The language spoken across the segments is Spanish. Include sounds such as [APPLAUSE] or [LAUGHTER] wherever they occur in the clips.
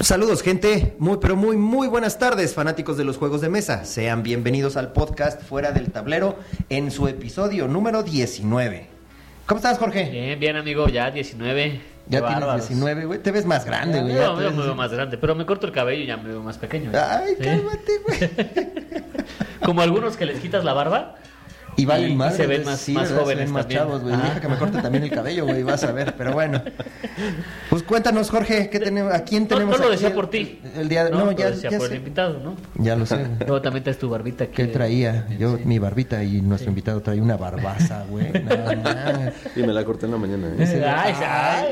Saludos gente, muy pero muy muy buenas tardes fanáticos de los juegos de mesa. Sean bienvenidos al podcast Fuera del Tablero en su episodio número 19. ¿Cómo estás Jorge? Bien, bien amigo, ya 19. Ya Qué tienes bárbaros. 19, güey. Te ves más grande, güey. veo, te me veo más grande, pero me corto el cabello y ya me veo más pequeño. Ay, Sí. cálmate, güey. [LAUGHS] Como algunos que les quitas la barba. Y valen Y- y más. se ven más- Sí, más jóvenes ven más también. chavos, güey. Ajá. Deja que me corte también el cabello, güey. Vas a ver, pero bueno. [LAUGHS] Pues cuéntanos, Jorge, ¿qué tenemos? ¿a quién No, tenemos no lo aquí decía el- por ti. El día de... No, lo ya, decía ya por sé. el invitado, ¿no? Ya lo sé. [LAUGHS] Luego también traes tu barbita aquí. ¿Qué traía? Yo, Sí. mi barbita y nuestro invitado trae una barbaza, güey. [LAUGHS] No, mames. Y me la corté en la mañana. ¿eh? Ese- Ay, ay,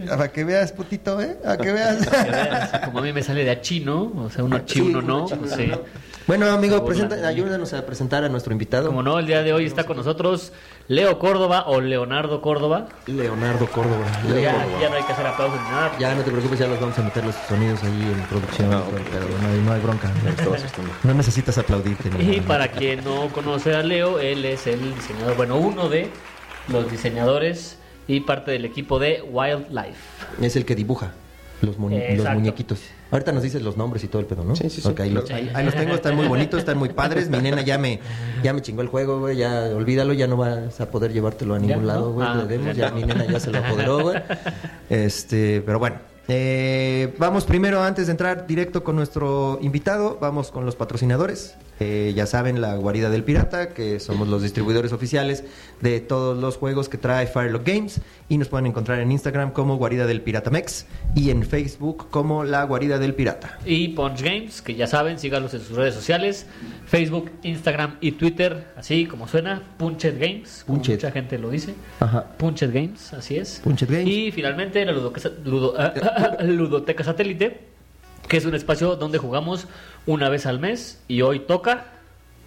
ay. Para que veas, putito, ¿eh? Para que veas. Que veas, Como a mí me sale de achi, ¿no? O sea, uno chi, Sí, uno no. uno chi, uno sí. no. Bueno, amigo, Se burlan presenta- de mí. ayúdanos a presentar a nuestro invitado. Como no, el día de hoy está con nosotros Leo Córdoba o Leonardo Córdoba. Leonardo Córdoba. Leo Ya, Córdoba. ya no hay que hacer aplausos ni nada. Ya no te preocupes, ya los vamos a meter los sonidos ahí en producción. Ah, el ok. pedo, no, hay, no hay bronca. Me estaba asustando. No necesitas aplaudirte. mi Y para quien no conoce a Leo, él es el diseñador, bueno, uno de los diseñadores y parte del equipo de Wildlife. Es el que dibuja los, muñe- los muñequitos. Ahorita nos dices los nombres y todo el pedo, ¿no? Sí, sí, sí, Ok, ahí, los, ahí- ahí los tengo, están muy bonitos, están muy padres. Mi nena ya me, ya me chingó el juego, güey. Ya olvídalo, ya no vas a poder llevártelo a ningún ¿Ya? lado, ¿No? güey. Ah, ya. mi nena ya se lo apoderó, güey. [LAUGHS] Este, pero bueno. Eh, vamos primero, antes de entrar directo con nuestro invitado, vamos con los patrocinadores. Eh, ya saben, la Guarida del Pirata, que somos los distribuidores oficiales de todos los juegos que trae Firelock Games. Y nos pueden encontrar en Instagram como Guarida del Pirata Mex y en Facebook como La Guarida del Pirata. Y Punch Games, que ya saben, síganlos en sus redes sociales, Facebook, Instagram y Twitter, así como suena, Punched Games, mucha gente lo dice. Ajá. Punched Games, así es. Punched Games. Y finalmente la Ludoteca, Ludo- [LAUGHS] Ludoteca Satélite, que es un espacio donde jugamos una vez al mes y hoy toca.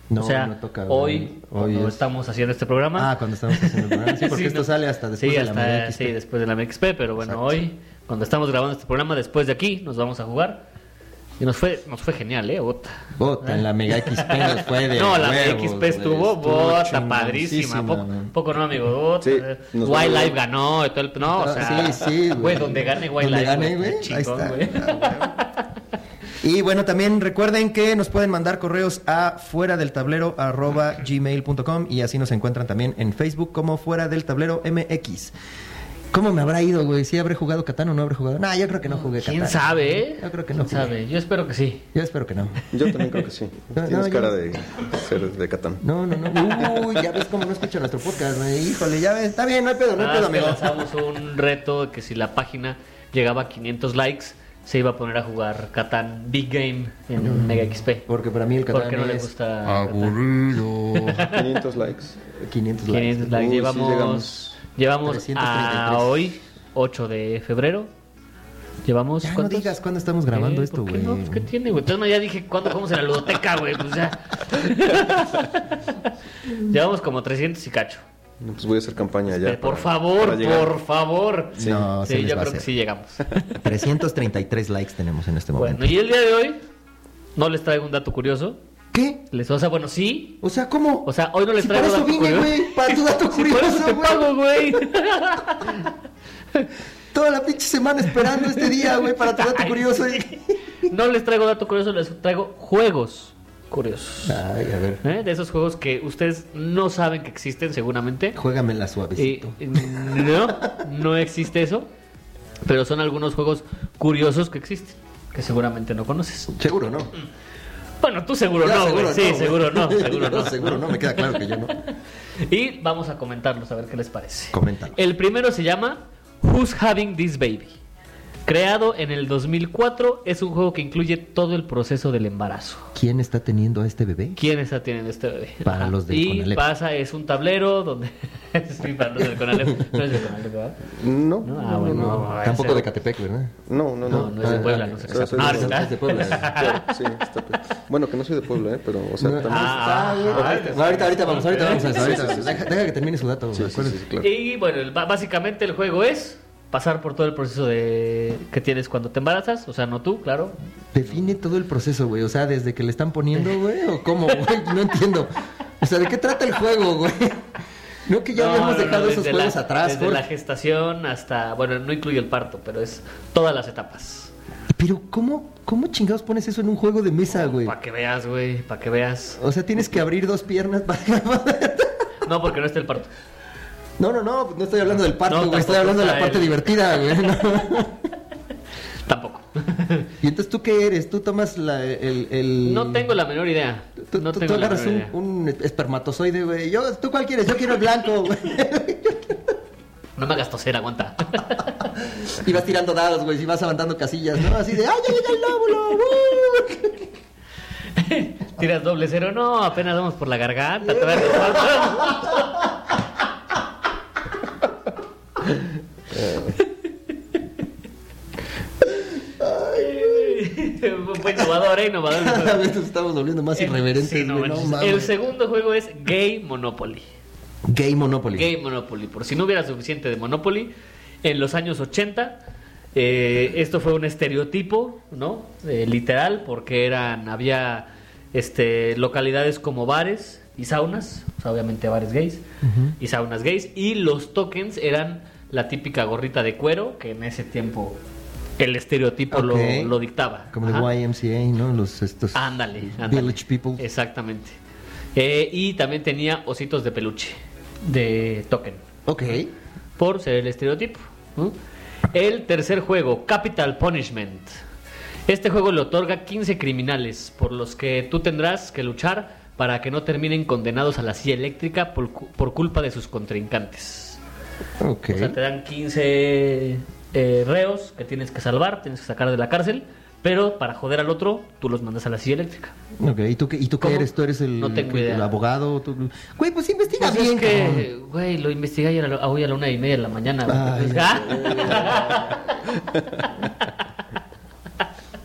No, o sea, no toca, hoy. Hoy cuando es- estamos haciendo este programa. Ah, cuando estamos haciendo el programa. Sí, [LAUGHS] porque Sí, esto no. sale hasta después Sí, de la hasta- Mega XP. Sí, después de la MXP, pero bueno, Exacto. hoy, cuando estamos grabando este programa, después de aquí, nos vamos a jugar. Y nos fue, nos fue genial, ¿eh? Bota. Bota, en la Mega XP nos [LAUGHS] fue de no, la huevos, XP estuvo, Estuvo bota, padrísima. Poco, no, amigo. Bota. Sí, Wildlife ganó y todo el. No, o Ah, sea. sí, sí, Güey, donde gane Wildlife. Donde gane, güey. Ahí está. Ah, güey. Y bueno, también recuerden que nos pueden mandar correos a fuera del tablero arroba gmail.com y así nos encuentran también en Facebook como fuera del tablero MX. ¿Cómo me habrá ido, güey? ¿Sí habré jugado Catán o no habré jugado? No, yo creo que no jugué Catán. ¿Quién sabe, eh? Yo creo que no ¿Quién jugué. sabe? Yo espero que sí. Yo espero que no. Yo también creo que sí. [LAUGHS] No, Tienes no, yo- cara de ser de Catán. No, no, no. Uy, ya ves cómo no escucha nuestro podcast, güey. Híjole, ya ves. Está bien, no hay pedo, no hay Ah, pedo, amigo. lanzamos un reto de que si la página llegaba a 500 likes, se iba a poner a jugar Catán Big Game en Mega XP. Porque para mí el Catán Porque no le es gusta aburrido. 500 likes. 500 likes. 500 likes. Uy, sí llevamos llegamos. Llevamos 333. a hoy, 8 de febrero. Llevamos. Ya no ¿cuántos? digas cuándo estamos grabando Eh, esto, ¿por qué güey. no? Pues, ¿Qué tiene, güey? Entonces ya dije, ¿cuándo jugamos en la ludoteca, güey? Pues ya. [LAUGHS] Llevamos como 300 y cacho. No, pues voy a hacer campaña ya. Eh, por para- favor, para por favor. No, se sí, yo va a creo que sí llegamos. 333 likes tenemos en este momento. Bueno, y el día de hoy no les traigo un dato curioso. ¿Qué? Les, o sea, bueno, sí. O sea, ¿cómo? O sea, hoy no les Si traigo para eso vine, curioso. güey, para tu dato [LAUGHS] Sí, por eso curioso, te güey. pago, güey. [LAUGHS] Toda la pinche semana esperando este día, güey, para tu dato [LAUGHS] curioso. No les traigo dato curioso, les traigo juegos curiosos. Ay, a ver. ¿Eh? De esos juegos que ustedes no saben que existen seguramente. Juégamela Y, suavecito. no, no existe eso. Pero son algunos juegos curiosos que existen. Que seguramente no conoces. Seguro, ¿no? Bueno, tú seguro no, seguro. Sí, seguro no, [LAUGHS] seguro no. seguro no, me queda claro que yo no. [LAUGHS] Y vamos a comentarlos, a ver qué les parece. Coméntalo. El primero se llama Who's Having This Baby? Creado en el 2004, es un juego que incluye todo el proceso del embarazo. ¿Quién está teniendo a este bebé? ¿Quién está teniendo este bebé? Para los del Y Conalep. pasa, es un tablero donde... [LAUGHS] sí, para los del Conalep. [LAUGHS] No es del Conalep, ¿verdad? No, No, ah, no, bueno, no, no, no. Tampoco ese- de Catepec, ¿verdad? No, no, No, no. no es de Ah, Puebla, ah, no. Soy- Ah, de- ¿verdad? es de Puebla. [LAUGHS] Pero, sí, está pe- Bueno, que no soy de Puebla, ¿eh? Pero, o sea, también. Ah, ah, No, ahorita, ahorita vamos, ahorita vamos a Ahorita, sí, sí, sí. Deja, deja que termine su dato. Sí, sí, sí, sí, claro. Y bueno, el- ba- básicamente el juego es pasar por todo el proceso de que tienes cuando te embarazas, o sea, no tú, claro. Define todo el proceso, güey. O sea, desde que le están poniendo, güey, o cómo, güey. No entiendo. O sea, ¿de qué trata el juego, güey? No, que ya habíamos dejado esos juegos la- atrás, Desde la gestación hasta, bueno, no incluye el parto, pero es todas las etapas. Pero, ¿cómo, ¿cómo chingados pones eso en un juego de mesa, güey? Para que veas, güey, para que veas. O sea, tienes que abrir dos piernas para... No, porque no está el parto. No, no, no, no estoy hablando del parto, No, güey. Estoy hablando de la parte divertida, güey. ¿no? [LAUGHS] Tampoco. Y entonces, ¿tú qué eres? ¿Tú tomas la, el, el- No tengo la menor idea. Tú, no tú- tengo tú la agarras menor un, idea. un espermatozoide, güey. Yo, ¿Tú cuál quieres? Yo quiero el blanco, güey. No me hagas toser, aguanta. [LAUGHS] Y vas tirando dados, güey, y vas avantando casillas, ¿no? Así de, ¡ay, ya llega el lóbulo! ¡uh! [LAUGHS] Tiras doble cero, no, apenas vamos por la garganta. Innovador, ¿eh? Cada vez nos estamos volviendo más El- irreverentes, sí, no güey. No, manches. mames. el segundo juego es Gay Monopoly. Gay Monopoly. Gay Monopoly. Por si no hubiera suficiente de Monopoly, en los años 80, eh, esto fue un estereotipo, ¿no? Eh, literal, porque eran, había este, localidades como bares y saunas, o sea, obviamente bares gays y saunas gays, y los tokens eran la típica gorrita de cuero, que en ese tiempo el estereotipo lo- dictaba. Como de Ajá. YMCA, ¿no? Los estos... Ándale, ándale. Village People. Exactamente. Eh, y también tenía ositos de peluche de token, Ok. por ser el estereotipo. ¿no? El tercer juego, Capital Punishment. Este juego le otorga 15 criminales por los que tú tendrás que luchar para que no terminen condenados a la silla eléctrica por, cu- por culpa de sus contrincantes. Ok. O sea, te dan 15 eh, reos que tienes que salvar, tienes que sacar de la cárcel, pero para joder al otro, tú los mandas a la silla eléctrica. Ok, ¿y tú qué, y tú eres? ¿Tú eres el, No tengo el idea. abogado? ¿Tú- Güey, pues investiga Pues bien, es que, güey, lo investigué ayer a la- hoy a la una y media de la mañana. Ay. ¡ah!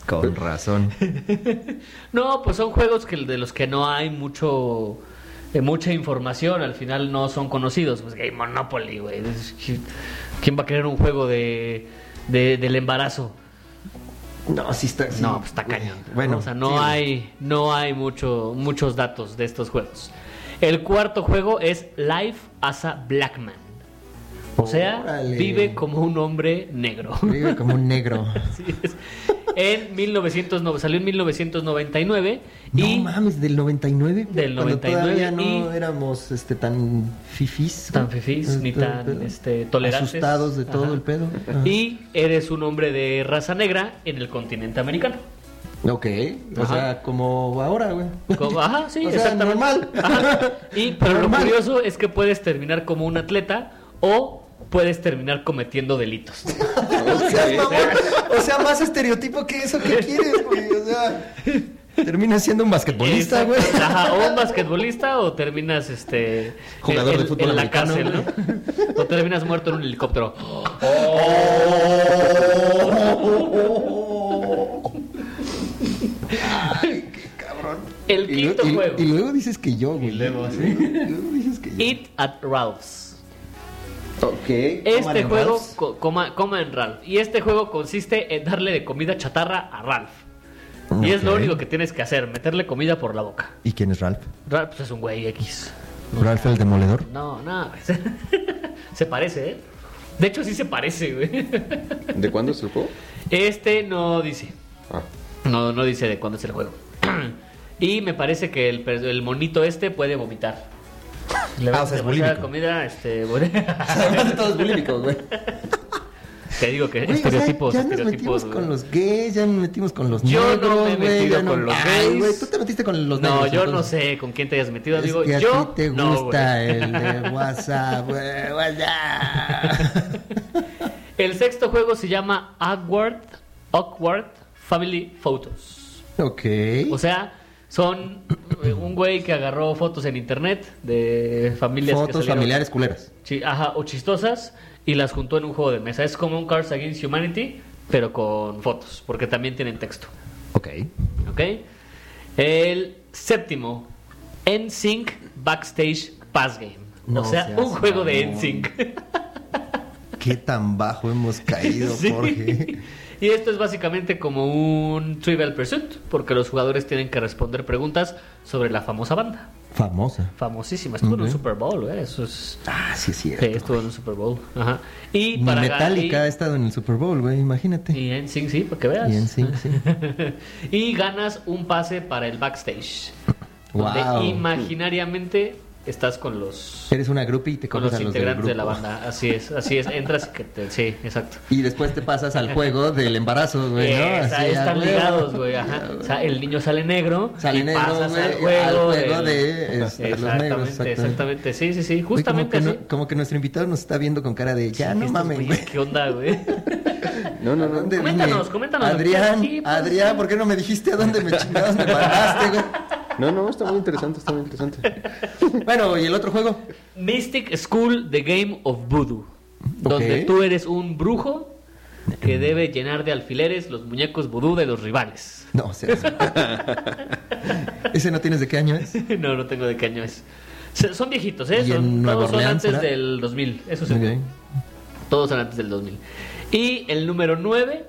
Con razón. [LAUGHS] No, pues son juegos que de los que no hay mucho mucha información, al final no son conocidos. Pues Game Monopoly, güey. ¿Quién va a querer un juego de, de- del embarazo? No, sí está... sí, no, pues está cañón. Bueno. o sea, no sí. hay no hay mucho muchos datos de estos juegos. El cuarto juego es Life as a Black Man. O sea, Órale. vive como un hombre negro. Vive como un negro. [LAUGHS] Es. En 1909, salió en 1999 No y mames, del 99. Del cuando 99 todavía no y- éramos este, tan fifís. tan fifís ni tan este, tolerantes. Asustados de todo Ajá. el pedo. Ajá. Y eres un hombre de raza negra en el continente americano. Ok, o Ajá. sea, como ahora, güey. Como- ajá, sí, [LAUGHS] O sea, exactamente. normal. Ajá. Y, [LAUGHS] pero lo curioso es que puedes terminar como un atleta o puedes terminar cometiendo delitos. [LAUGHS] O sea, mamón. O sea, más estereotipo que eso, ¿qué quieres, güey? O sea, terminas siendo un basquetbolista, güey. Ajá, o un basquetbolista o terminas este Jugador en, de fútbol en la americano, cárcel, ¿no? O terminas muerto en un helicóptero. Ay, qué cabrón. El quinto y- juego. Y, luego dices que yo, güey. Y luego, sí. Y luego dices que yo. Eat at Ralph's. Ok. Este juego, coma, coma en Ralph. Y este juego consiste en darle de comida chatarra a Ralph. Y es lo único que tienes que hacer, meterle comida por la boca. ¿Y quién es Ralph? Ralph pues, es un güey X. Ralph el demoledor. No, no. [LAUGHS] se parece, ¿eh? De hecho, sí se parece, güey. [LAUGHS] ¿De cuándo es el juego? Este no dice. Ah, No, no dice de cuándo es el juego. [CLEARS THROAT] y me parece que el, el monito este puede vomitar. Le Ah, vas o sea, a es bulímico. comida, este. [LAUGHS] Todos bulímicos, güey. Te digo que Güey, o sea, estereotipos, ya nos estereotipos. metimos güey. con los gays, ya nos metimos con los Yo no negros, me he güey, metido no- con los Ay, gays. güey, tú te metiste con los negros. No, yo no sé con quién te hayas metido, Es que a yo ti te no, gusta el de [LAUGHS] WhatsApp, güey, WhatsApp. El sexto juego se llama Awkward, Awkward Family Photos. ok. O sea, son eh, un güey que agarró fotos en internet de familias Fotos familiares culeras. ajá, o chistosas y las juntó en un juego de mesa. Es como un Cards Against Humanity, pero con fotos, porque también tienen texto. Ok. ¿Ok? El séptimo, NSYNC Backstage Pass Game. No o sea, un juego de. NSYNC. [LAUGHS] Qué tan bajo hemos caído, [LAUGHS] Sí. Jorge. [LAUGHS] Y esto es básicamente como un Trivial Pursuit, porque los jugadores tienen que responder preguntas sobre la famosa banda. Famosa. Famosísima. Estuvo en un Ok. Super Bowl, güey. Eso es. Ah, sí, es Sí, cierto. estuvo en un Super Bowl. Ajá. Y para Metallica ha ganar. estado en el Super Bowl, güey, imagínate. Y, y en Sync, sí, para que veas. Y en Sync, sí. [LAUGHS] y ganas un pase para el backstage. Donde Wow. imaginariamente estás con los. Eres una groupie y te Con los a los del integrantes de la banda, así es, así es, entras y que te, sí, exacto. Y después te pasas al juego del embarazo, güey, ¿no? Eh, o sea, Así, están ligados, güey, ajá. O sea, el niño sale negro, Sale y negro, pasas güey, al juego, al juego del- de, este, los exactamente, negros, exactamente. exactamente, sí, sí, sí, Güey, justamente como así. que, no- como que nuestro invitado nos está viendo con cara de ya no mames, güey. ¿Qué onda, güey? [LAUGHS] No, no, no. ¿Dónde Coméntanos, vine? coméntanos. Adrián, pues, Adrián. ¿por qué no me dijiste a dónde me chingados me mandaste, güey? [LAUGHS] No, no, está muy interesante, está muy interesante. [LAUGHS] Bueno, ¿y el otro juego? Mystic School, The Game of Voodoo. Donde Ok. tú eres un brujo que debe llenar de alfileres los muñecos vudú de los rivales. No, o sea. [LAUGHS] ¿Ese no tienes de qué año es? [LAUGHS] no, no tengo de qué año es. Son viejitos, ¿eh? ¿Y en Son, Nueva todos son antes del 2000. Eso sí. Todos son antes del 2000. Y el número 9,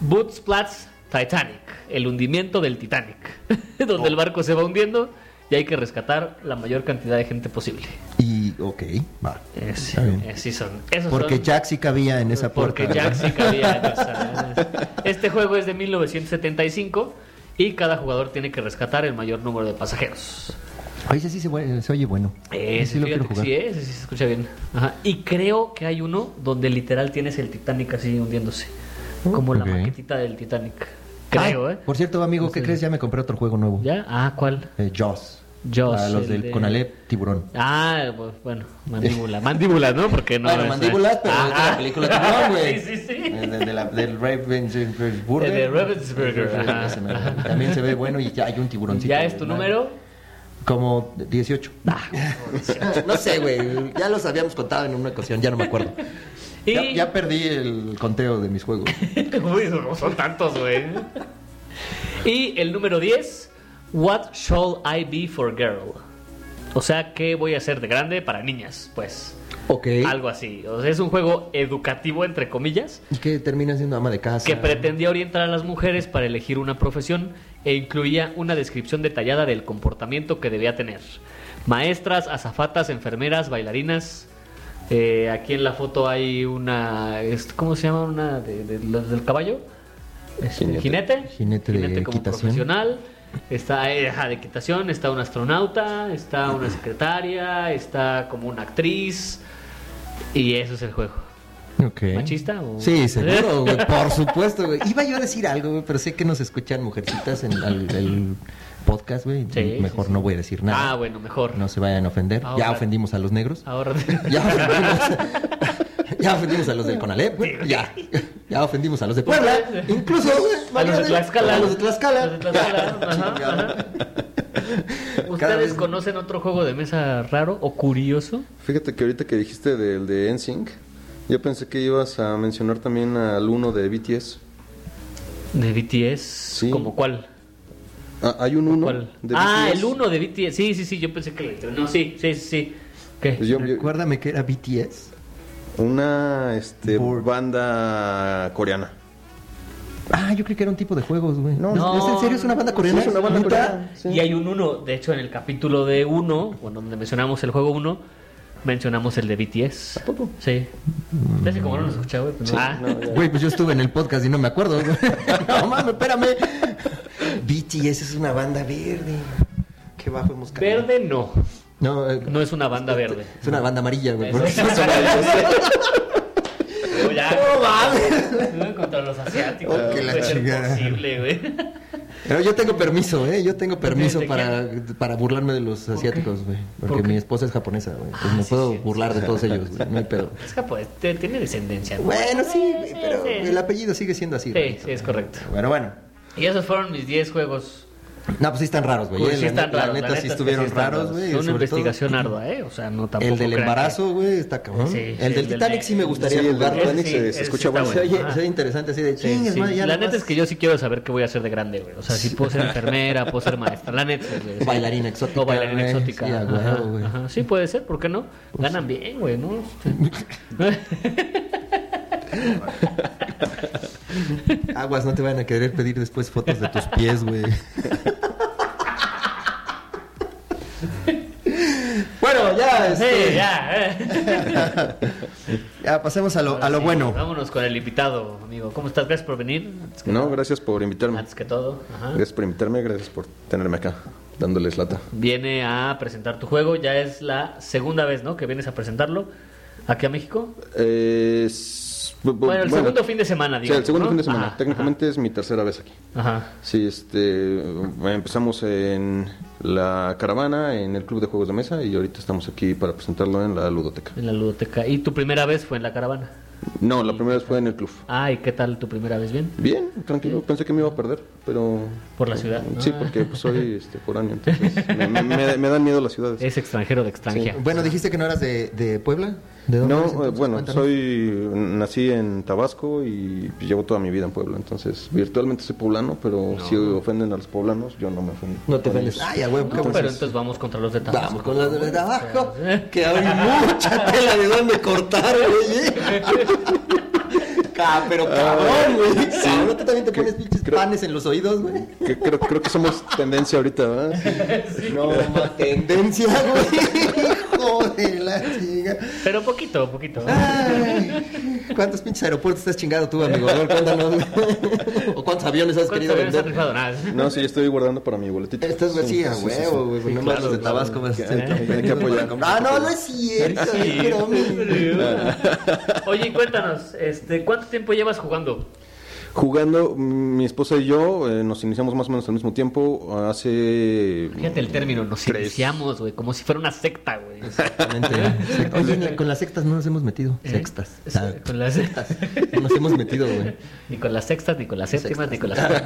Bootsplat's Titanic. El hundimiento del Titanic. [LAUGHS] donde el barco se va hundiendo y hay que rescatar la mayor cantidad de gente posible. Y, ok, va. Sí son. Esos Porque son- Jack sí cabía en esa puerta. Porque Jack sí cabía en esa. [LAUGHS] Este juego es de 1975 y cada jugador tiene que rescatar el mayor número de pasajeros. Ese sí se, oye bueno. Ese, sí lo quiero jugar. sí, ese sí se escucha bien. Ajá. Y creo que hay uno donde literal tienes el Titanic así hundiéndose. Como la maquetita del Titanic. Creo, Ah, ¿eh? Por cierto, amigo, ¿qué sé. crees? Ya me compré otro juego nuevo. ¿Ya? Ah, ¿cuál? Eh, Jaws. Jaws, A los el del de- Conalep Tiburón. Ah, bu- bueno, mandíbula. [LAUGHS] Mandíbula, ¿no? Porque no. bueno, es- mandíbulas, pero es de la película Tiburón, güey. [LAUGHS] Sí, sí, sí. Eh, De, de la, del Ravensburger. El de Ravensburger, ajá. También se ve bueno y ya hay un tiburoncito. ¿Ya es tu número? Como 18. Ah, [LAUGHS] no sé, güey. Ya los habíamos contado en una ocasión, ya no me acuerdo. Y... Ya, ya perdí el conteo de mis juegos. [LAUGHS] Uy, no son tantos, güey. Y el número 10, What shall I be for girl? O sea, ¿qué voy a hacer de grande para niñas? Pues Ok. algo así. O sea, es un juego educativo, entre comillas, ¿Y qué termina siendo ama de casa? que pretendía orientar a las mujeres para elegir una profesión e incluía una descripción detallada del comportamiento que debía tener. Maestras, azafatas, enfermeras, bailarinas. Eh, aquí en la foto hay una, ¿cómo se llama? Una de, de- del caballo. Este, Jinete. jinete. Jinete de como equitación. profesional. Está eh, de equitación, está un astronauta, está una secretaria, está como una actriz. Y eso es el juego. Ok. ¿Machista o- Sí, seguro, [LAUGHS] güey. Por supuesto, güey. Iba yo a decir algo, güey, pero sé que nos escuchan mujercitas en el, el podcast, güey. Sí, Mejor sí, sí. no voy a decir nada. Ah, bueno, mejor. No se vayan a ofender. Ahora- Ya ofendimos a los negros. Ahora. [LAUGHS] Ya ofendimos, ya ofendimos a los del Conalep, güey. Ya. Ya ofendimos a los de Puebla. Incluso, güey. A los de Tlaxcala. A los de Tlaxcala. Los de Tlaxcala, ajá, [LAUGHS] ajá. Cada ¿Ustedes vez- conocen otro juego de mesa raro o curioso? Fíjate que ahorita que dijiste del de NSYNC, yo pensé que ibas a mencionar también al uno de BTS. De BTS. ¿Como cuál? Ah, hay un uno ¿Cuál? de ah, BTS. el uno de BTS. Sí, sí, sí, yo pensé que le No, sí, sí, sí, sí. ¿Qué? Pues yo- yo- Recuérdame que era BTS. una este, banda coreana. Ah, yo creí que era un tipo de juegos, güey. No, No. ¿Es en serio? ¿Es una banda coreana? Sí, es una banda coreana. Sí. Y hay un uno, de hecho, en el capítulo de uno, bueno, donde mencionamos el juego uno, mencionamos el de BTS. ¿A poco? Sí. Ese como no lo escuché, güey. pues no. Ah. no. Güey, pues yo estuve en el podcast y no me acuerdo. güey. [LAUGHS] no mames, espérame. BTS es una banda verde. Qué bajo hemos caído. Verde no. No, eh, No es una banda verde. es una banda amarilla, güey. Eso. Por eso- Pero ya, No mames. Contra los asiáticos. Oh, que la chingada. posible, güey. Pero yo tengo permiso, ¿eh? Yo tengo permiso ¿De para, para burlarme de los asiáticos, güey. Porque mi esposa es japonesa, güey. Entonces Ah, me sí, puedo sí, burlar de todos ellos, güey. No hay pedo. Es pues, te- tiene descendencia. ¿no? Bueno, sí, pero el apellido sigue siendo así, Sí, sí, es correcto. Bueno, bueno. Y esos fueron mis 10 juegos. No, pues sí están raros, güey. Pues sí la están neta- raros. La neta sí estuvieron sí raros, güey. Fue una investigación todo- ardua, ¿eh? O sea, no tampoco. El del embarazo, güey, está cabrón. Sí, sí, el el del del- Titanic sí me gustaría Sí, el del. Titanic Sí, se, se escucha bueno. Se oye, se oye interesante así de Sí, chingues, sí. madre, ya La neta es que yo sí quiero saber qué voy a hacer de grande, güey. O sea, si puedo ser enfermera, puedo ser maestra. La neta, güey. sí. Bailarina exótica, O bailarina exótica. Sí, puede ser, ¿por qué no? Ganan bien, güey, ¿no? [LAUGHS] Aguas, no te van a querer pedir después fotos de tus pies, güey. [LAUGHS] Sí, ya, eh. [LAUGHS] Ya, pasemos a lo, a lo Sí, bueno. Vámonos con el invitado, amigo. ¿Cómo estás? Gracias por venir. No, nada. gracias por invitarme. Antes que todo. Ajá. Gracias por invitarme, gracias por tenerme acá, dándoles lata. Viene a presentar tu juego. Ya es la segunda vez, ¿no? Que vienes a presentarlo aquí a México. Eh, es- bu- bu- Bueno, el segundo fin de semana, Sí, digamos. el segundo ¿no? fin de semana. Ajá, Técnicamente es mi tercera vez aquí. Ajá. Sí, este, empezamos en la caravana, en el club de juegos de mesa y ahorita estamos aquí para presentarlo en la ludoteca. En la ludoteca. ¿Y tu primera vez fue en la caravana? No, la primera vez fue en el club. Ah, ¿y qué tal tu primera vez? ¿Bien? Bien, tranquilo, pensé que me iba a perder, pero... Por la ciudad. Sí, Ah. porque pues, soy este, foráneo, [LAUGHS] entonces me, me- me- me dan miedo las ciudades. Es extranjero de extranjera. Bueno, dijiste que no eras de, de Puebla. ¿De dónde No, eres, eh, entonces? bueno, Cuéntanos. soy nací en Tabasco y llevo toda mi vida en Puebla, entonces virtualmente soy poblano, pero No. si ofenden a los poblanos, yo no me ofendo. No te ofendes. Ay, a huevo, No, bueno. pero entonces vamos contra los de Tabasco. Vamos con los de. Eh. [LAUGHS] Que hay mucha tela de dónde cortar, güey. [LAUGHS] Ca- pero cabrón, güey. Cabrón, tú también te pones pinches creo- panes en los oídos, güey. Que creo, creo que somos tendencia ahorita, ¿verdad? [LAUGHS] No, ma, tendencia, güey. Hijo de la chica. Pero poquito, poquito. Ay, ¿Cuántos pinches aeropuertos estás chingado tú, amigo? A ver, cuéntanos. ¿O cuántos aviones has ¿Cuántos querido aviones has vender? rifado? Nada. No, sí, estoy guardando para mi boletito. Estás Sí, vacía, sí, sí, huevo, sí. güey. Sí, no claro, de. Tabasco Hay que- hay que apoyar. [LAUGHS] Ah, no, no es cierto. Sí. Oye, cuéntanos, este, ¿cuánto tiempo llevas jugando? Jugando, mi esposa y yo eh, nos iniciamos más o menos al mismo tiempo. Hace. Fíjate el término, nos Tres. iniciamos, güey, como si fuera una secta, güey. Exactamente. [LAUGHS] Oye, en la- con las sectas no nos hemos metido. ¿Eh? Sextas. Ah, Con las No nos hemos metido, güey. [LAUGHS] Ni con las sextas, ni con las séptimas, ni con las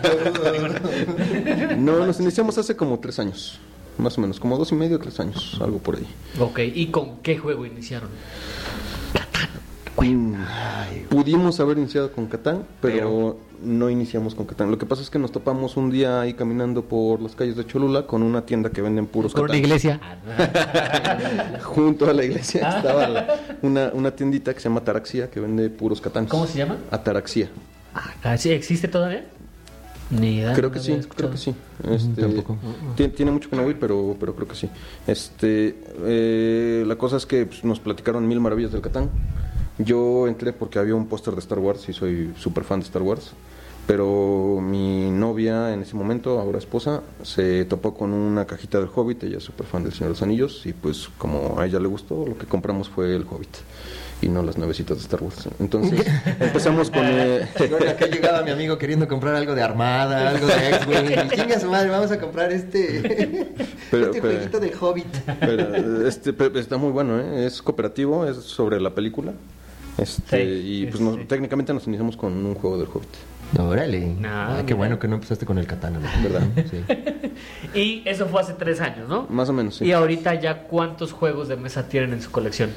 No, nos iniciamos hace como tres años. Más o menos, como dos y medio, tres años, algo por ahí. Ok, ¿y con qué juego iniciaron? Pudimos haber iniciado con Catán, pero, no iniciamos con Catán. Lo que pasa es que nos topamos un día ahí caminando por las calles de Cholula con una tienda que venden puros ¿Con una Catán. iglesia? [LAUGHS] Junto a la iglesia estaba la- una, una tiendita que se llama Ataraxia que vende puros Catán. ¿Cómo se llama? Ataraxia. Ah, ¿sí ¿Existe todavía? Ni idea. Creo que sí, creo que sí. Este, tampoco. Tiene, tiene mucho que no voy, pero, pero creo que sí. Este, eh, la cosa es que pues, nos platicaron mil maravillas del Catán. Yo entré porque había un póster de Star Wars y soy súper fan de Star Wars. Pero mi novia en ese momento, ahora esposa, se topó con una cajita del Hobbit. Ella es súper fan del Señor de los Anillos. Y pues, como a ella le gustó, lo que compramos fue el Hobbit y no las navecitas de Star Wars. Entonces, [LAUGHS] empezamos con. eh, Chingón, acá llegaba mi amigo queriendo comprar algo de armada, algo de X-Wing. Y Chinga su madre, vamos a comprar este. [LAUGHS] Pero- este pero- jueguito del Hobbit. Pero, este, pero está muy bueno, ¿eh? es cooperativo, es sobre la película. Este, Sí, y pues sí, nos- técnicamente nos iniciamos con un juego del Hobbit. Órale. Ah, Ay, qué bueno que no empezaste con el katana, ¿no? ¿Verdad? [LAUGHS] Sí. Y eso fue hace tres años, ¿no? Más o menos, sí. Y ahorita ya cuántos juegos de mesa tienen en su colección.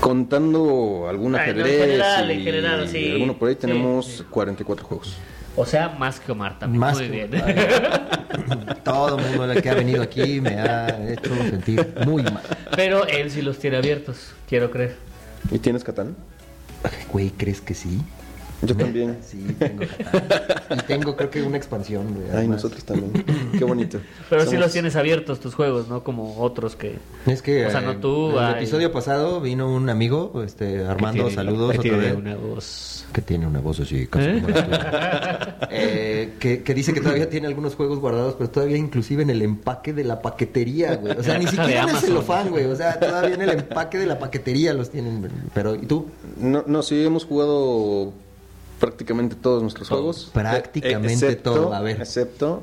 Contando algún Ay, no, en ajedrez general, en y general, sí. alguno por ahí, Sí, tenemos sí. 44 juegos. O sea, más que Omar también. Más Muy que- bien. [LAUGHS] Todo el mundo el que ha venido aquí me ha hecho sentir muy mal. Pero él sí los tiene abiertos, quiero creer. ¿Y tienes Catán? Güey, ¿crees que sí? Yo también. Sí, tengo. Y tengo, creo que una expansión, güey. Ay, nosotros también. Qué bonito. Pero sí los tienes abiertos tus juegos, ¿no? Como otros que... Es que O sea, no eh, tú, en el ay. episodio pasado vino un amigo, este Armando, tiene- saludos que otra tiene vez. una voz... Que tiene una voz así, casi ¿Eh? como la tuya. Eh, que, que dice que todavía tiene algunos juegos guardados, pero todavía inclusive en el empaque de la paquetería, güey. O sea, ni siquiera en el celofán, güey. O sea, todavía en el empaque de la paquetería los tienen. Pero, ¿y tú? No, no, sí, hemos jugado prácticamente todos nuestros Todos. juegos. Prácticamente Eh, todo, a ver. Excepto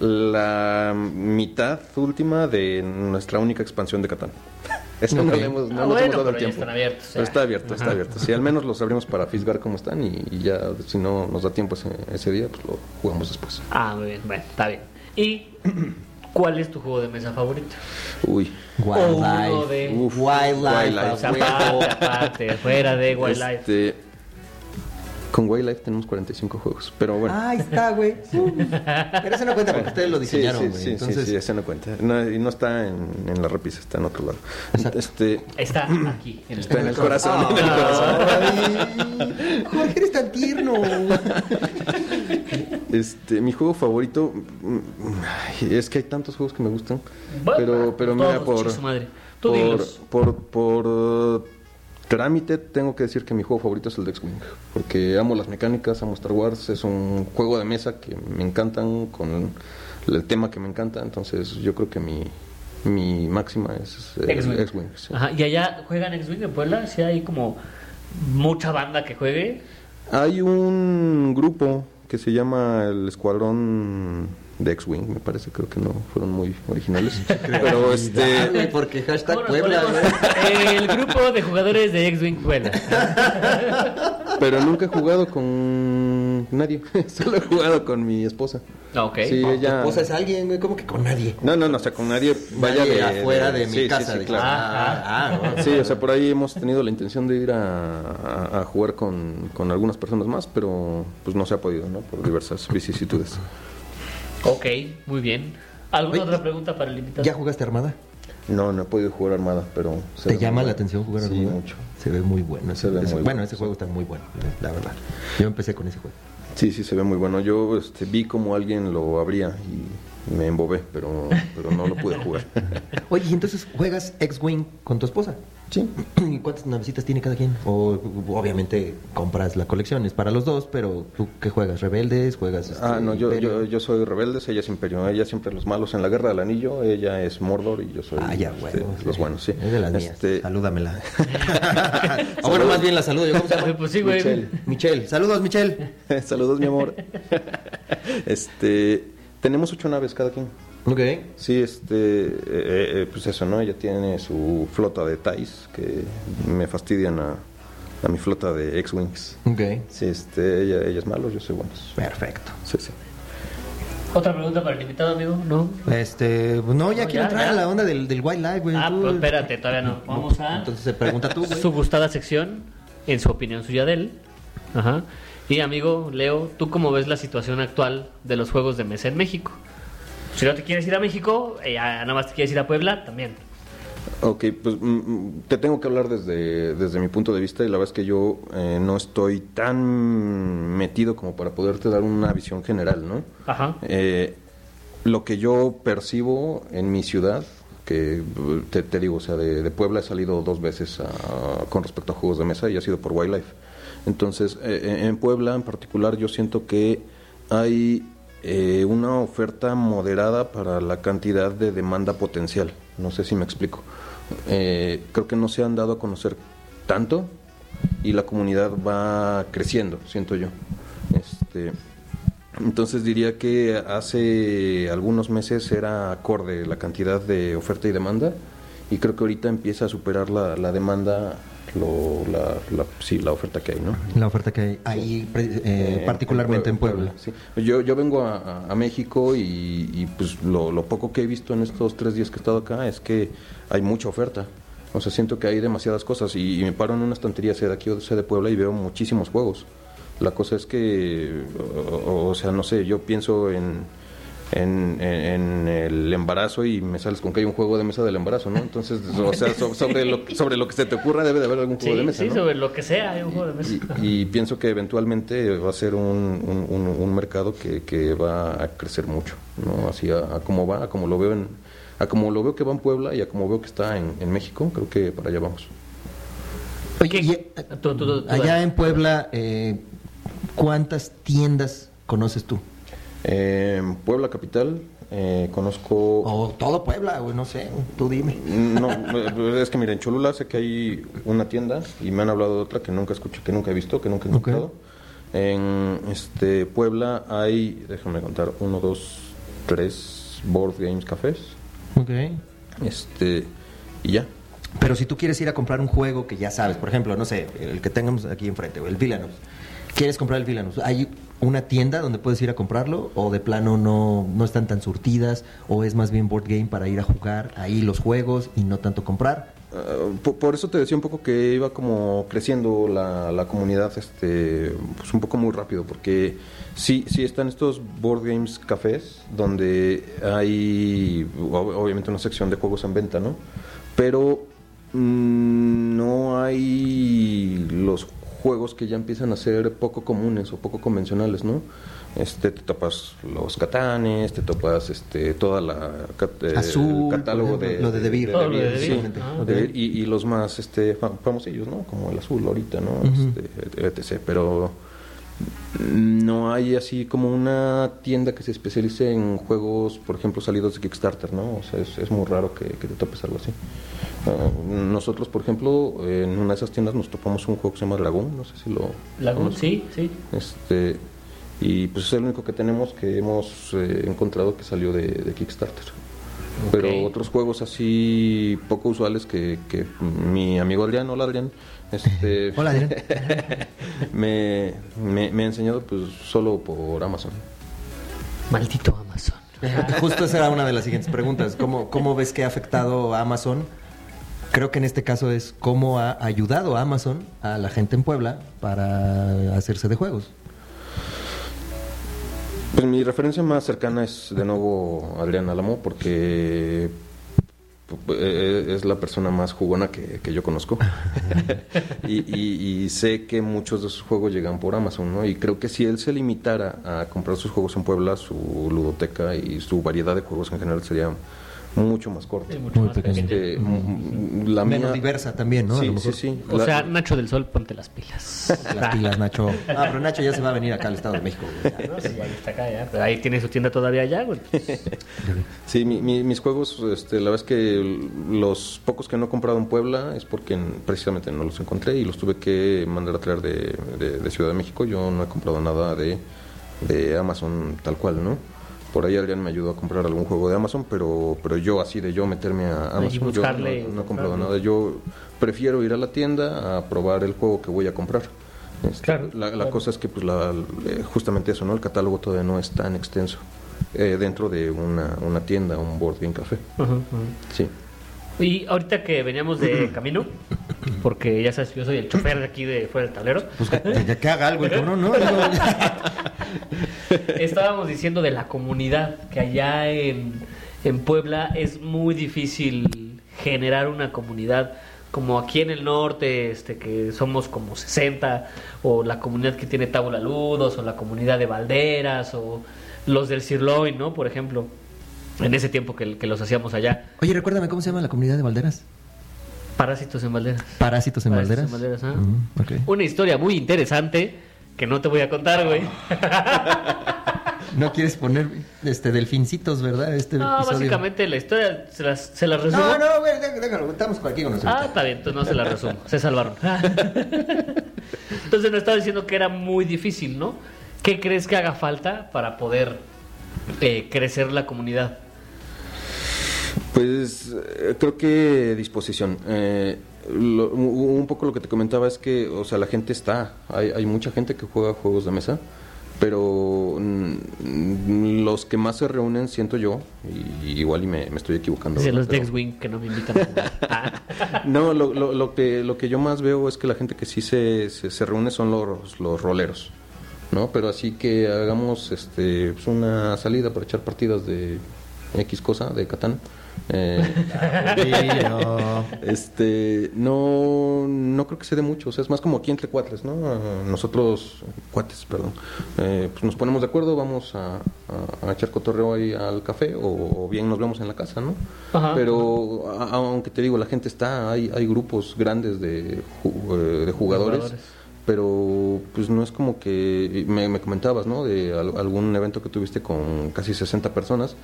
la mitad última de nuestra única expansión de Catán. [LAUGHS] Eso no Ok. le hemos, no Ah, bueno, hemos dado pero el ya tiempo. están abiertos, Pero está abierto, está Ajá. abierto. Si al menos los abrimos para fisgar cómo están y, y ya si no nos da tiempo ese, ese día, pues lo jugamos después. Ah, muy bien, bueno, está bien. ¿Y [CLEARS THROAT] cuál es tu juego de mesa favorito? Uy. Wildlife. de- Uf, Wildlife. Wildlife. O sea, aparte, fuera de Wildlife. Este, con Wildlife tenemos 45 juegos, pero bueno. Ah, ahí está, güey. Pero eso no cuenta porque ustedes lo Sí, diseñaron, sí, güey. sí, Entonces, sí, sí, ese no cuenta. No, y no está en, en la repisa, está en otro lado. Este, Está [CLEARS THROAT] aquí. En el está en el corazón. Ah, en el corazón. Ay, Jorge, eres tan tierno. Este, mi juego favorito mm, es que hay tantos juegos que me gustan, Bueno, pero pero mira por por, por por uh, trámite tengo que decir que mi juego favorito es el de X-Wing, porque amo las mecánicas, amo Star Wars, es un juego de mesa que me encantan con el tema que me encanta, entonces yo creo que mi mi máxima es eh, X-Wing. Sí. Ajá, y allá juegan X-Wing en Puebla, si hay como mucha banda que juegue. Hay un grupo que se llama el Escuadrón de X-Wing, me parece, creo que no fueron muy originales. [LAUGHS] Pero Ah, este. güey, porque hashtag ¿Cómo Puebla. [LAUGHS] El grupo de jugadores de X-Wing Puebla. [LAUGHS] Pero nunca he jugado con nadie. Solo he jugado con mi esposa. Ah, Ok. Sí, Tu ella. esposa es alguien, güey, como que con nadie. No, no, no, o sea, con nadie vaya Nadie de. afuera de, mi sí, casa. sí, de- claro. Ah, ah, ah, Sí, o sea, por ahí hemos tenido la intención de ir a, a- a jugar con, con algunas personas más, pero pues no se ha podido, ¿no? Por diversas vicisitudes. Ok, muy bien. ¿Alguna Oye, otra pregunta para el invitado? ¿Ya jugaste Armada? No, no he podido jugar Armada, pero... se ¿Te ve llama la atención jugar Sí, Armada? mucho. Se ve muy bueno. Se ve ese- muy bueno, bueno, ese sí. juego está muy bueno, la verdad. Yo empecé con ese juego. Sí, sí, se ve muy bueno. Yo este, vi como alguien lo abría y me embobé, pero, pero no lo pude jugar. [LAUGHS] Oye, ¿y entonces juegas X-Wing con tu esposa? Sí. [CLEARS THROAT] ¿Y cuántas navecitas tiene cada quien? O obviamente compras la colección, es para los dos, pero ¿tú qué juegas? ¿Rebeldes? ¿Juegas este, Ah, no, yo, yo, yo soy rebeldes, ella es imperio. Ella siempre los malos en la guerra del anillo, ella es Mordor y yo soy Ah, ya, este, bueno. los buenos, sí. Es de las mías. Este, Salúdamela. o [LAUGHS] bueno, más bien la saludo. ¿Yo cómo se llama? Pues sí, güey. Michelle. Michelle. Saludos, Michelle. [LAUGHS] Saludos, mi amor. [LAUGHS] este, tenemos ocho naves cada quien. Ok. Sí, este, eh, eh, pues eso, ¿no? Ella tiene su flota de TIEs que me fastidian a, a mi flota de X-Wings. Ok. Sí, este, ella, ella es malo, yo soy bueno. Perfecto. Sí, sí. ¿Otra pregunta para el invitado, amigo? ¿No? Este, pues no, ya No, quiero ya, entrar ya. a la onda del, del wildlife, güey. Ah, pues espérate, todavía no. [LAUGHS] Vamos a Entonces se pregunta tú, güey. su gustada sección, en su opinión suya de él. Ajá. Y amigo Leo, ¿tú cómo ves la situación actual de los juegos de mesa en México? Si no te quieres ir a México, eh, nada más te quieres ir a Puebla, también. Ok, pues mm, mm, te tengo que hablar desde, desde mi punto de vista y la verdad es que yo eh, no estoy tan metido como para poderte dar una visión general, ¿no? Ajá. Eh, lo que yo percibo en mi ciudad, que eh, te, te digo, o sea, de, de Puebla he salido dos veces a- con respecto a juegos de mesa y ha sido por Wildlife. Entonces, eh, en Puebla en particular yo siento que hay eh, una oferta moderada para la cantidad de demanda potencial. No sé si me explico. Eh, creo que no se han dado a conocer tanto y la comunidad va creciendo, siento yo. Este, entonces diría que hace algunos meses era acorde la cantidad de oferta y demanda y creo que ahorita empieza a superar la, la demanda, lo, la, la- sí, la oferta que hay, ¿no? La oferta que hay ahí, eh, Eh, particularmente en Puebla. sí. Yo, yo vengo a, a- a México y, y, pues lo, lo poco que he visto en estos tres días que he estado acá es que hay mucha oferta. O sea, siento que hay demasiadas cosas y, y me paro en una estantería, sea de aquí o sea de Puebla, y veo muchísimos juegos. La cosa es que, o, o sea, no sé, yo pienso en, en, en- en el embarazo y me sales con que hay un juego de mesa del embarazo, ¿no? Entonces, o sea, so- [LAUGHS] sobre, lo, sobre lo que se te ocurra debe de haber algún juego Sí, de mesa, sí, ¿no? sobre lo que sea, hay un juego de mesa. Y, y pienso que eventualmente va a ser un, un- un- un mercado que, que va a crecer mucho, ¿no? Así a, a como va, a como lo veo en, a como lo veo que va en Puebla y a como veo que está en, en México, creo que para allá vamos. Oye, eh, Tú, tú, tú, tú, allá en Puebla, eh, ¿cuántas tiendas conoces tú? En Puebla capital eh, conozco O todo Puebla, güey, no sé, tú dime. No, eh, es que mira, en Cholula sé que hay una tienda y me han hablado de otra que nunca escuché, que nunca he visto, que nunca he encontrado. En este Puebla hay, déjame contar, uno, dos, tres board games cafés. Ok. Este, y ya. Pero si tú quieres ir a comprar un juego que ya sabes, por ejemplo, no sé, el que tengamos aquí enfrente, el Villanos. ¿Quieres comprar el Villanos? ¿Hay una tienda donde puedes ir a comprarlo? ¿O de plano no, no están tan surtidas? ¿O es más bien board game para ir a jugar ahí los juegos y no tanto comprar? Ah, po- por, eso te decía un poco que iba como creciendo la, la comunidad este pues un poco muy rápido porque sí sí están estos board games cafés donde hay ob- obviamente una sección de juegos en venta no pero mm, no hay los juegos que ya empiezan a ser poco comunes o poco convencionales, ¿no? Este, te topas los catanes, te topas este, toda la eh, Azul, catálogo ejemplo, de, lo de sí. Ah, y, y los más este, fam- famosillos, ¿no? Como el azul ahorita, ¿no? Este, etc. Pero no hay así como una tienda que se especialice en juegos, por ejemplo, salidos de Kickstarter, ¿no? O sea, es, es muy raro que, que te topes algo así. Ah, nosotros, por ejemplo, en una de esas tiendas nos topamos un juego que se llama Lagoon, no sé si lo... Conozco. sí, sí. Este, y pues es el único que tenemos que hemos eh, encontrado que salió de, de Kickstarter. Pero otros juegos así poco usuales que, que mi amigo Adrián, hola Adrián, este, [LAUGHS] Hola, Adrián. [LAUGHS] me, me, me ha enseñado pues solo por Amazon. Maldito Amazon. [LAUGHS] Justo esa era una de las siguientes preguntas. ¿Cómo, cómo ves que ha afectado a Amazon? Creo que en este caso es cómo ha ayudado a Amazon a la gente en Puebla para hacerse de juegos. Pues mi referencia más cercana es de nuevo Adrián Álamo porque es la persona más jugona que, que yo conozco [LAUGHS] [LAUGHS] y, y- y sé que muchos de sus juegos llegan por Amazon, ¿no? Y creo que si él se limitara a comprar sus juegos en Puebla, su ludoteca y su variedad de juegos en general sería mucho más corta. Mucho Muy más. Este, mm, la Menos mía- diversa también, ¿no? Sí, sí, sí. O La- sea, [LAUGHS] Nacho del Sol, ponte las pilas. Las pilas, Nacho. Ah, pero Nacho ya se va a venir acá al Estado de México. güey. No, sí, ahí está acá ya. Pero ahí tiene su tienda todavía allá, güey. [LAUGHS] Sí, mi- mi- mis juegos, este, la verdad es que los pocos que no he comprado en Puebla es porque precisamente no los encontré y los tuve que mandar a traer de, de- de Ciudad de México. Yo no he comprado nada de, de Amazon tal cual, ¿no? Por ahí Adrián me ayudó a comprar algún juego de Amazon, pero, pero yo así de yo meterme a Amazon, yo no, he comprado nada. Yo prefiero ir a la tienda a probar el juego que voy a comprar. Este, Claro, la, la claro. cosa es que pues la, eh, justamente eso, ¿no? El catálogo todavía no es tan extenso eh, dentro de una, una tienda, un board game café. Sí. Y ahorita que veníamos de [CLEARS THROAT] camino, porque ya sabes, yo soy el chofer de aquí de fuera del tablero, Pues que, que- que haga algo el cabrón, ¿no? [LAUGHS] Estábamos diciendo de la comunidad, que allá en, en Puebla es muy difícil generar una comunidad como aquí en el norte, este que somos como 60, o la comunidad que tiene Tabula Ludos, o la comunidad de Valderas, o los del Sirloin, ¿no? Por ejemplo, en ese tiempo que, que los hacíamos allá. Oye, recuérdame cómo se llama la comunidad de Valderas. Parásitos en Valderas. Parásitos en Parásitos Valderas. en Valderas, ¿ah? Mm. Una historia muy interesante que no te voy a contar, güey. [LAUGHS] No quieres poner este delfincitos, ¿verdad? Este No, episodio. básicamente la historia se las, se las resumo. No, no, güey, dé- déjalo, estamos por aquí con nosotros. Ah, está bien, entonces no se la resumo. Se salvaron. [LAUGHS] Entonces nos estaba diciendo que era muy difícil, ¿no? ¿Qué crees que haga falta para poder eh, crecer la comunidad? Pues eh, creo que disposición. Eh, lo- un poco lo que te comentaba es que, o sea, la gente está. Hay, hay mucha gente que juega juegos de mesa, pero mm, los que más se reúnen, siento yo, y igual y me, me estoy equivocando. Dice ¿verdad? los Pero- Dex-Wing que no me invitan a jugar. [LAUGHS] No, lo, lo, lo que, lo que yo más veo es que la gente que sí se, se, se reúne son los, los roleros, ¿no? Pero así que hagamos este, pues una salida para echar partidas de X cosa, de Catán. Eh, este, no, no creo que se dé mucho, o sea, es más como aquí entre cuates, ¿no? Nosotros, cuates, perdón, eh, pues nos ponemos de acuerdo, vamos a, a- a echar cotorreo ahí al café o, o bien nos vemos en la casa, ¿no? Ajá. Pero a- aunque te digo, la gente está, hay, hay grupos grandes de, eh, de jugadores, Jugadores. Pero pues no es como que, me, me comentabas, ¿no? De al- algún evento que tuviste con casi 60 personas,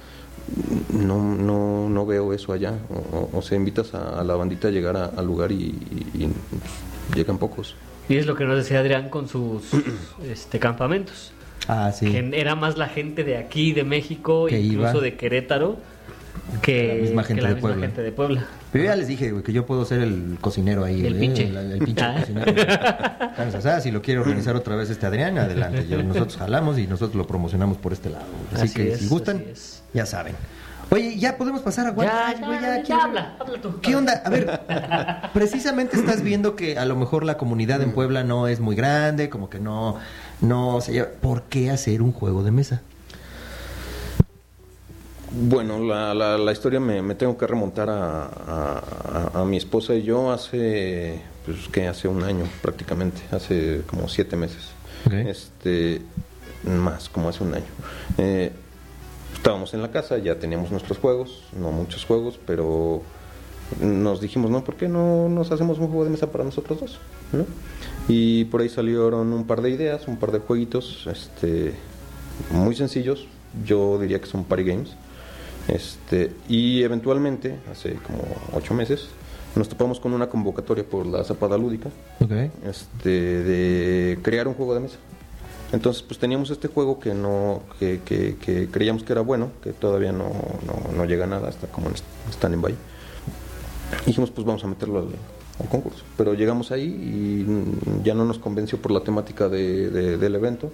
no, no, no veo eso allá. O, o- o sea, invitas a, a la bandita a llegar a- al lugar y, y- y, pues, llegan pocos. Y es lo que nos decía Adrián con sus [CLEARS THROAT] este, campamentos. Ah, sí. Que era más la gente de aquí, de México, Que incluso iba. de Querétaro, que La misma gente la de misma Puebla. gente de Puebla. Pero yo ya les dije güey, que yo puedo ser el cocinero ahí. El güey, pinche. El, el pinche [LAUGHS] Ah. cocinero. Si lo quiere organizar otra vez este Adrián, adelante. Yo- nosotros jalamos y nosotros lo promocionamos por este lado. Así, Así que es, si gustan, ya saben. Oye, ya podemos pasar a Ya, WhatsApp, ya, ya, quiero- habla, habla tú. ¿Qué onda? A ver, precisamente estás viendo que a lo mejor la comunidad en Puebla no es muy grande, como que no, no se lleva. ¿Por qué hacer un juego de mesa? Bueno, la, la, la historia me, me tengo que remontar a, a- mi esposa y yo hace, pues que hace un año prácticamente, hace como siete meses. Este, más, como hace un año. Eh, estábamos en la casa, ya teníamos nuestros juegos, no muchos juegos, pero nos dijimos, ¿no? ¿Por qué no nos hacemos un juego de mesa para nosotros dos? ¿no? Y por ahí salieron un par de ideas, un par de jueguitos, este, muy sencillos, yo diría que son party games. Este, y eventualmente, hace como ocho meses, nos topamos con una convocatoria por la Zapada Lúdica este, de crear un juego de mesa. Entonces, pues teníamos este juego que no que, que- que creíamos que era bueno, que todavía no, no, no llega a nada, está como en stand-by. Dijimos, pues vamos a meterlo al, al concurso. Pero llegamos ahí y ya no nos convenció por la temática de- de- del evento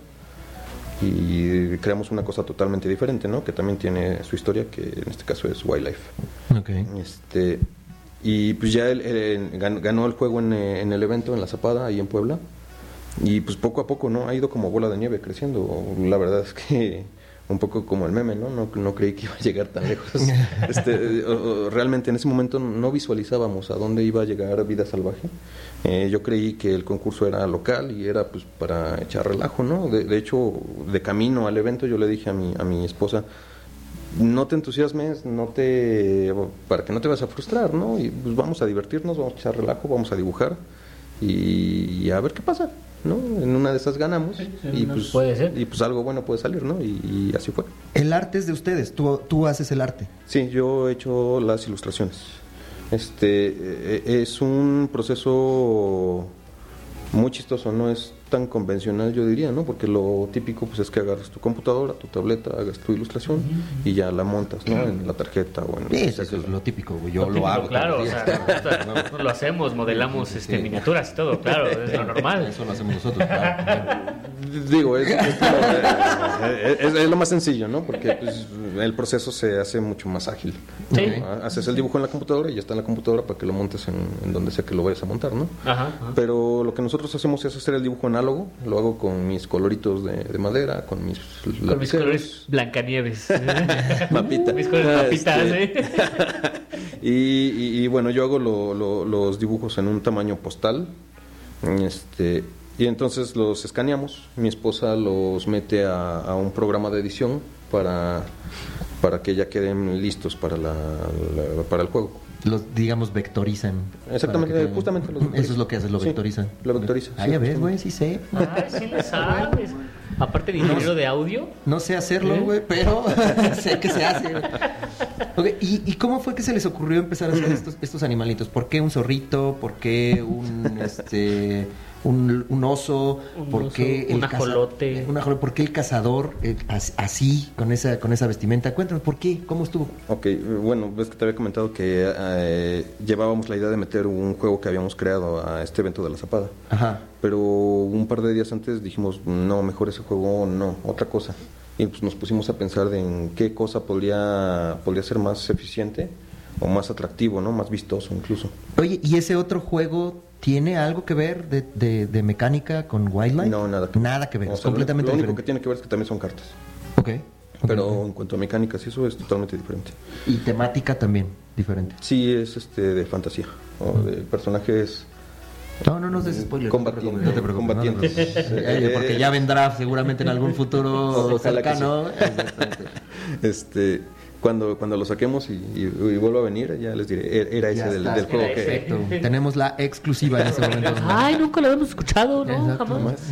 y creamos una cosa totalmente diferente, ¿no? Que también tiene su historia, que en este caso es Wildlife. Ok. Este, y pues ya él, él gan- ganó el juego en, eh, en el evento en La Zapada, ahí en Puebla. Y pues poco a poco, ¿no? Ha ido como bola de nieve creciendo. La verdad es que un poco como el meme, ¿no? No, no creí que iba a llegar tan lejos. [LAUGHS] Este, realmente en ese momento no visualizábamos a dónde iba a llegar Vida Salvaje. Eh, yo creí que el concurso era local y era pues para echar relajo, ¿no? De, de hecho, de camino al evento yo le dije a mi, a mi esposa, no te entusiasmes, no te para que no te vas a frustrar, ¿no? Y pues vamos a divertirnos, vamos a echar relajo, vamos a dibujar y, y a ver qué pasa, ¿no? En una de esas ganamos sí, y pues puede ser. y pues algo bueno puede salir, ¿no? Y, y así fue. El arte es de ustedes, tú, tú haces el arte. Sí, yo he hecho las ilustraciones. Este eh, es un proceso muy chistoso, no es tan convencional, yo diría, ¿no? Porque lo típico pues es que agarras tu computadora, tu tableta, hagas tu ilustración y ya la montas, ¿no? En la tarjeta o en Sí, eso es lo típico, güey. yo lo, típico, hago. Claro, o sea, nosotros lo hacemos, modelamos Sí, sí, este, sí. miniaturas y todo, claro, es lo normal. Eso lo hacemos nosotros. claro. Digo, es, es lo, es- es- es lo más sencillo, ¿no? Porque pues, el proceso se hace mucho más ágil. Sí. ¿no? Haces el dibujo en la computadora y ya está en la computadora para que lo montes en, en donde sea que lo vayas a montar, ¿no? Ajá, ajá. Pero lo que nosotros hacemos es hacer el dibujo análogo, lo hago con mis coloritos de, de madera, con mis Con mis colores Blancanieves. [LAUGHS] Mapita. Mis colores papitas, este, ¿eh? [LAUGHS] y, y- y, bueno, yo hago lo- lo- los dibujos en un tamaño postal. Este, y entonces los escaneamos. Mi esposa los mete a, a un programa de edición para, para que ya queden listos para, la, la- para el juego. Los, digamos, vectorizan. Exactamente, justamente los Eso es lo que haces, lo Sí, vectorizan. lo vectoriza, Ah, sí, ya ves, güey, sí sé. Ay, sí le sabes. Aparte de ingeniero de audio. No sé hacerlo, ¿Eh? güey, pero [LAUGHS] sé que se hace. güey. Ok, ¿y, y cómo fue que se les ocurrió empezar a hacer estos, estos animalitos? ¿Por qué un zorrito? ¿Por qué un [LAUGHS] este un, un oso? Un ¿Por oso, qué un caza- ajolote. un ajolote? ¿Por qué el cazador eh, as- así, con esa, con esa vestimenta? Cuéntame, ¿por qué? ¿Cómo estuvo? Ok, bueno, ves que te había comentado que eh, llevábamos la idea de meter un juego que habíamos creado a este evento de la Zapada. Ajá. Pero un par de días antes dijimos, no, mejor ese juego no, otra cosa. Y pues nos pusimos a pensar de en qué cosa podría, podría ser más eficiente o más atractivo, ¿no? Más vistoso incluso. Oye, ¿y ese otro juego tiene algo que ver de, de- de mecánica con Wildlife? No, nada que Nada que ver, O es sea, lo- completamente Lo único que tiene que ver es que también son cartas. Ok. Pero Ok. en cuanto a mecánicas y eso es totalmente diferente. Y temática también diferente. Sí, es este de fantasía, o de personajes No, no nos des spoilers. Combatientes. No te preocupes, no te preocupes. Combatientes. Porque ya vendrá seguramente en algún futuro cercano. [LAUGHS] Exactamente. Este, cuando, cuando lo saquemos y, y- y vuelva a venir, ya les diré, era- era ese del, del juego que... Perfecto. [LAUGHS] Tenemos la exclusiva en ese momento. Ay, nunca lo habíamos escuchado, ¿no? Exacto. Jamás. [LAUGHS]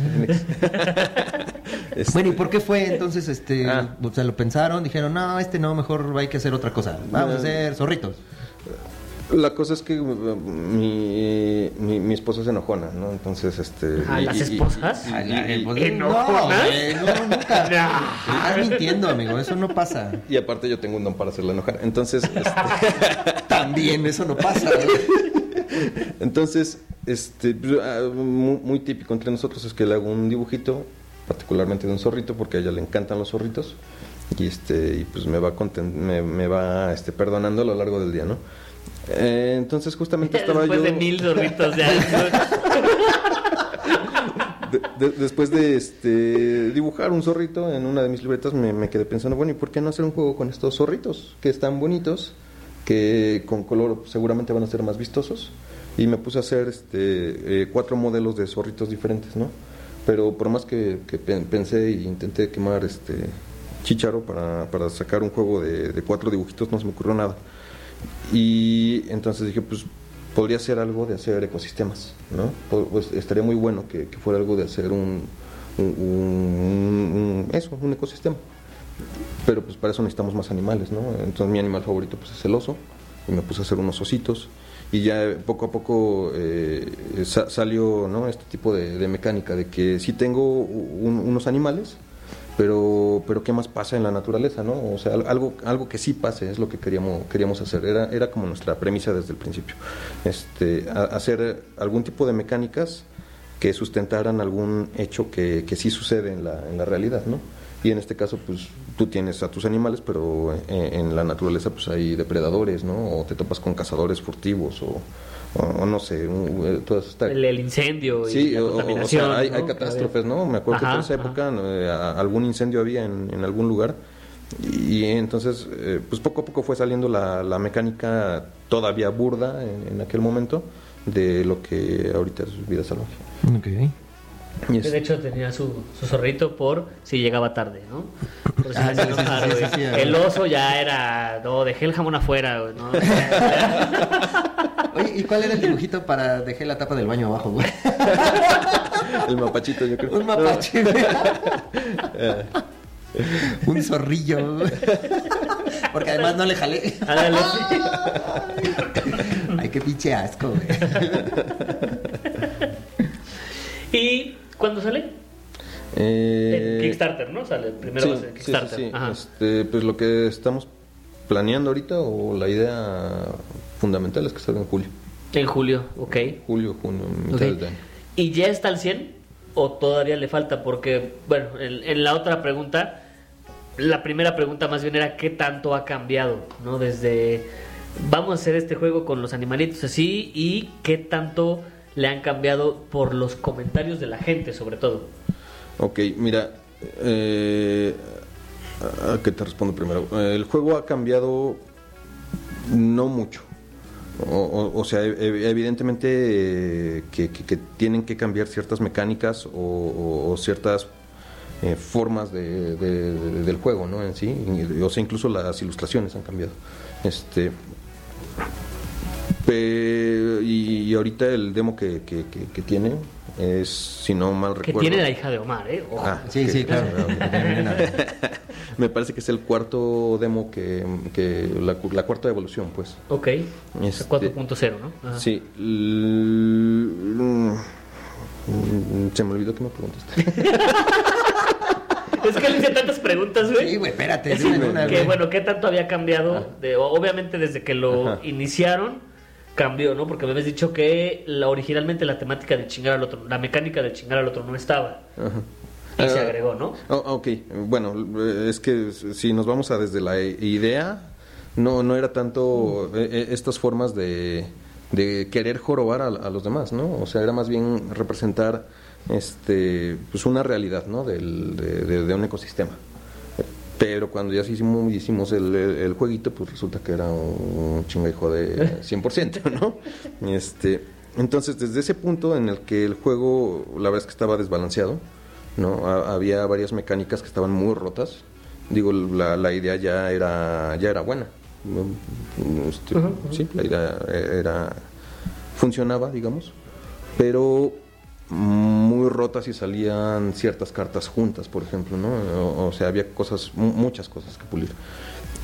Este, Bueno, ¿y por qué fue entonces este? Ah. O sea, lo pensaron, dijeron, no, este no, mejor hay que hacer otra cosa. Vamos a hacer zorritos. La cosa es que uh, mi, mi, mi esposa es enojona, ¿no? Entonces, este... Ah, y- ¿las esposas? y- y- Ay, ay, y- ¿Enojonas? No, no, nunca. [LAUGHS] No. Estás mintiendo, amigo, eso no pasa. y aparte yo tengo un don para hacerla enojar. Entonces, este, [LAUGHS] También eso no pasa. ¿eh? entonces, este, muy, muy típico entre nosotros es que le hago un dibujito, particularmente de un zorrito, porque a ella le encantan los zorritos. Y este, y pues me va conten- me, me va este, perdonando a lo largo del día, ¿no? Eh, entonces justamente estaba Después yo... de mil zorritos ya. [LAUGHS] de- después de este, dibujar un zorrito en una de mis libretas, me, me quedé pensando, bueno, ¿y por qué no hacer un juego con estos zorritos? Que están bonitos, que con color seguramente van a ser más vistosos. Y me puse a hacer este, eh, cuatro modelos de zorritos diferentes, ¿no? Pero por más que, que pen- pensé e intenté quemar este chicharo para, para sacar un juego de, de cuatro dibujitos, no se me ocurrió nada. Y entonces dije, pues podría ser algo de hacer ecosistemas, ¿no? Po- Pues estaría muy bueno que, fuera algo de hacer un, eso, un ecosistema. Pero pues para eso necesitamos más animales, ¿no? Entonces mi animal favorito pues es el oso y me puse a hacer unos ositos y ya poco a poco eh, sa- salió, ¿no? Este tipo de, mecánica de que sí tengo un- unos animales, pero pero qué más pasa en la naturaleza no o sea al- algo algo que sí pase es lo que queríamos queríamos hacer. Era era como nuestra premisa desde el principio. Este a- hacer algún tipo de mecánicas que sustentaran algún hecho que, que sí sucede en la, en la realidad no y en este caso pues tú tienes a tus animales pero en, en la naturaleza pues hay depredadores no o te topas con cazadores furtivos o, o- o no sé un- eh, todas estas El, el incendio y Sí, la o, o- o contaminación. sea, hay, ¿no? hay catástrofes, ¿no? Me acuerdo que por esa época eh, algún incendio había en, en algún lugar y, y entonces, eh, pues poco a poco fue saliendo la, la mecánica todavía burda en, en aquel momento de lo que ahorita es vida salvaje. Ok. De hecho, tenía su, su zorrito por si llegaba tarde, ¿no? Por si Ah, me hacía sí, sí, enojar, sí, sí, güey. sí, sí, El oso ya era, no, dejé el jamón afuera, güey, ¿no? [LAUGHS] [LAUGHS] Oye, ¿y cuál era el dibujito para dejé la tapa del baño abajo, güey? [LAUGHS] el mapachito, yo creo. Un mapache, güey. Un zorrillo, güey. Porque además no le jalé. Ándale. Ay, qué pinche asco, güey. ¿Y cuándo sale? Eh, Kickstarter, ¿no? Sale primero sí, va a ser sí, sí, Kickstarter. sí. Ajá. Este, pues lo que estamos planeando ahorita o la idea fundamental es que salga en julio. En julio, ok. Julio, junio, mitad Ok. del año. ¿Y ya está al 100 o todavía le falta? Porque, bueno, en, en la otra pregunta, la primera pregunta más bien era qué tanto ha cambiado, ¿no? Desde vamos a hacer este juego con los animalitos así y qué tanto le han cambiado por los comentarios de la gente, sobre todo. Ok, mira, eh, ¿a qué te respondo primero? El juego ha cambiado no mucho. O, sea, e- e- evidentemente eh, que, tienen que cambiar ciertas mecánicas o, ciertas eh, formas de- de- de- del juego, ¿no? En sí, o sea, incluso las ilustraciones han cambiado. Este, pe- y, y ahorita el demo que, que- que- que tiene es, si no mal Que recuerdo, tiene la hija de Omar, ¿eh? Ojo. Ah, Sí, que- sí, claro. [LAUGHS] [LAUGHS] Me parece que es el cuarto demo que, que la, cu- la cuarta evolución, pues. Ok. Este- 4.0, ¿no? Ajá. Sí. L- Se me olvidó que me preguntaste. [LAUGHS] Es que le hice tantas preguntas, güey. Sí, güey, espérate. Es dime una, que güey. bueno, ¿qué tanto había cambiado? De, obviamente desde que lo Ajá. iniciaron cambió, ¿no? Porque me habías dicho que la, originalmente la temática de chingar al otro, la mecánica de chingar al otro no estaba. Ajá. Y se Ah, agregó, ¿no? oh, ok, bueno, es que si nos vamos a desde la idea, no, no era tanto eh, eh, estas formas de, de querer jorobar a, a los demás, ¿no? O sea, era más bien representar este pues una realidad, ¿no? Del, de, de- de un ecosistema. Pero cuando ya hicimos, hicimos el, el- el jueguito, pues resulta que era un chingajo de 100%, [LAUGHS] ¿no? Este, entonces, desde ese punto en el que el juego, la verdad es que estaba desbalanceado, ¿no? Ha- había varias mecánicas que estaban muy rotas. Digo, la, la idea ya era, ya era buena. Este, Sí, la idea era, funcionaba, digamos, pero muy rotas y salían ciertas cartas juntas, por ejemplo, ¿no? O, o sea, había cosas, mu- muchas cosas que pulir.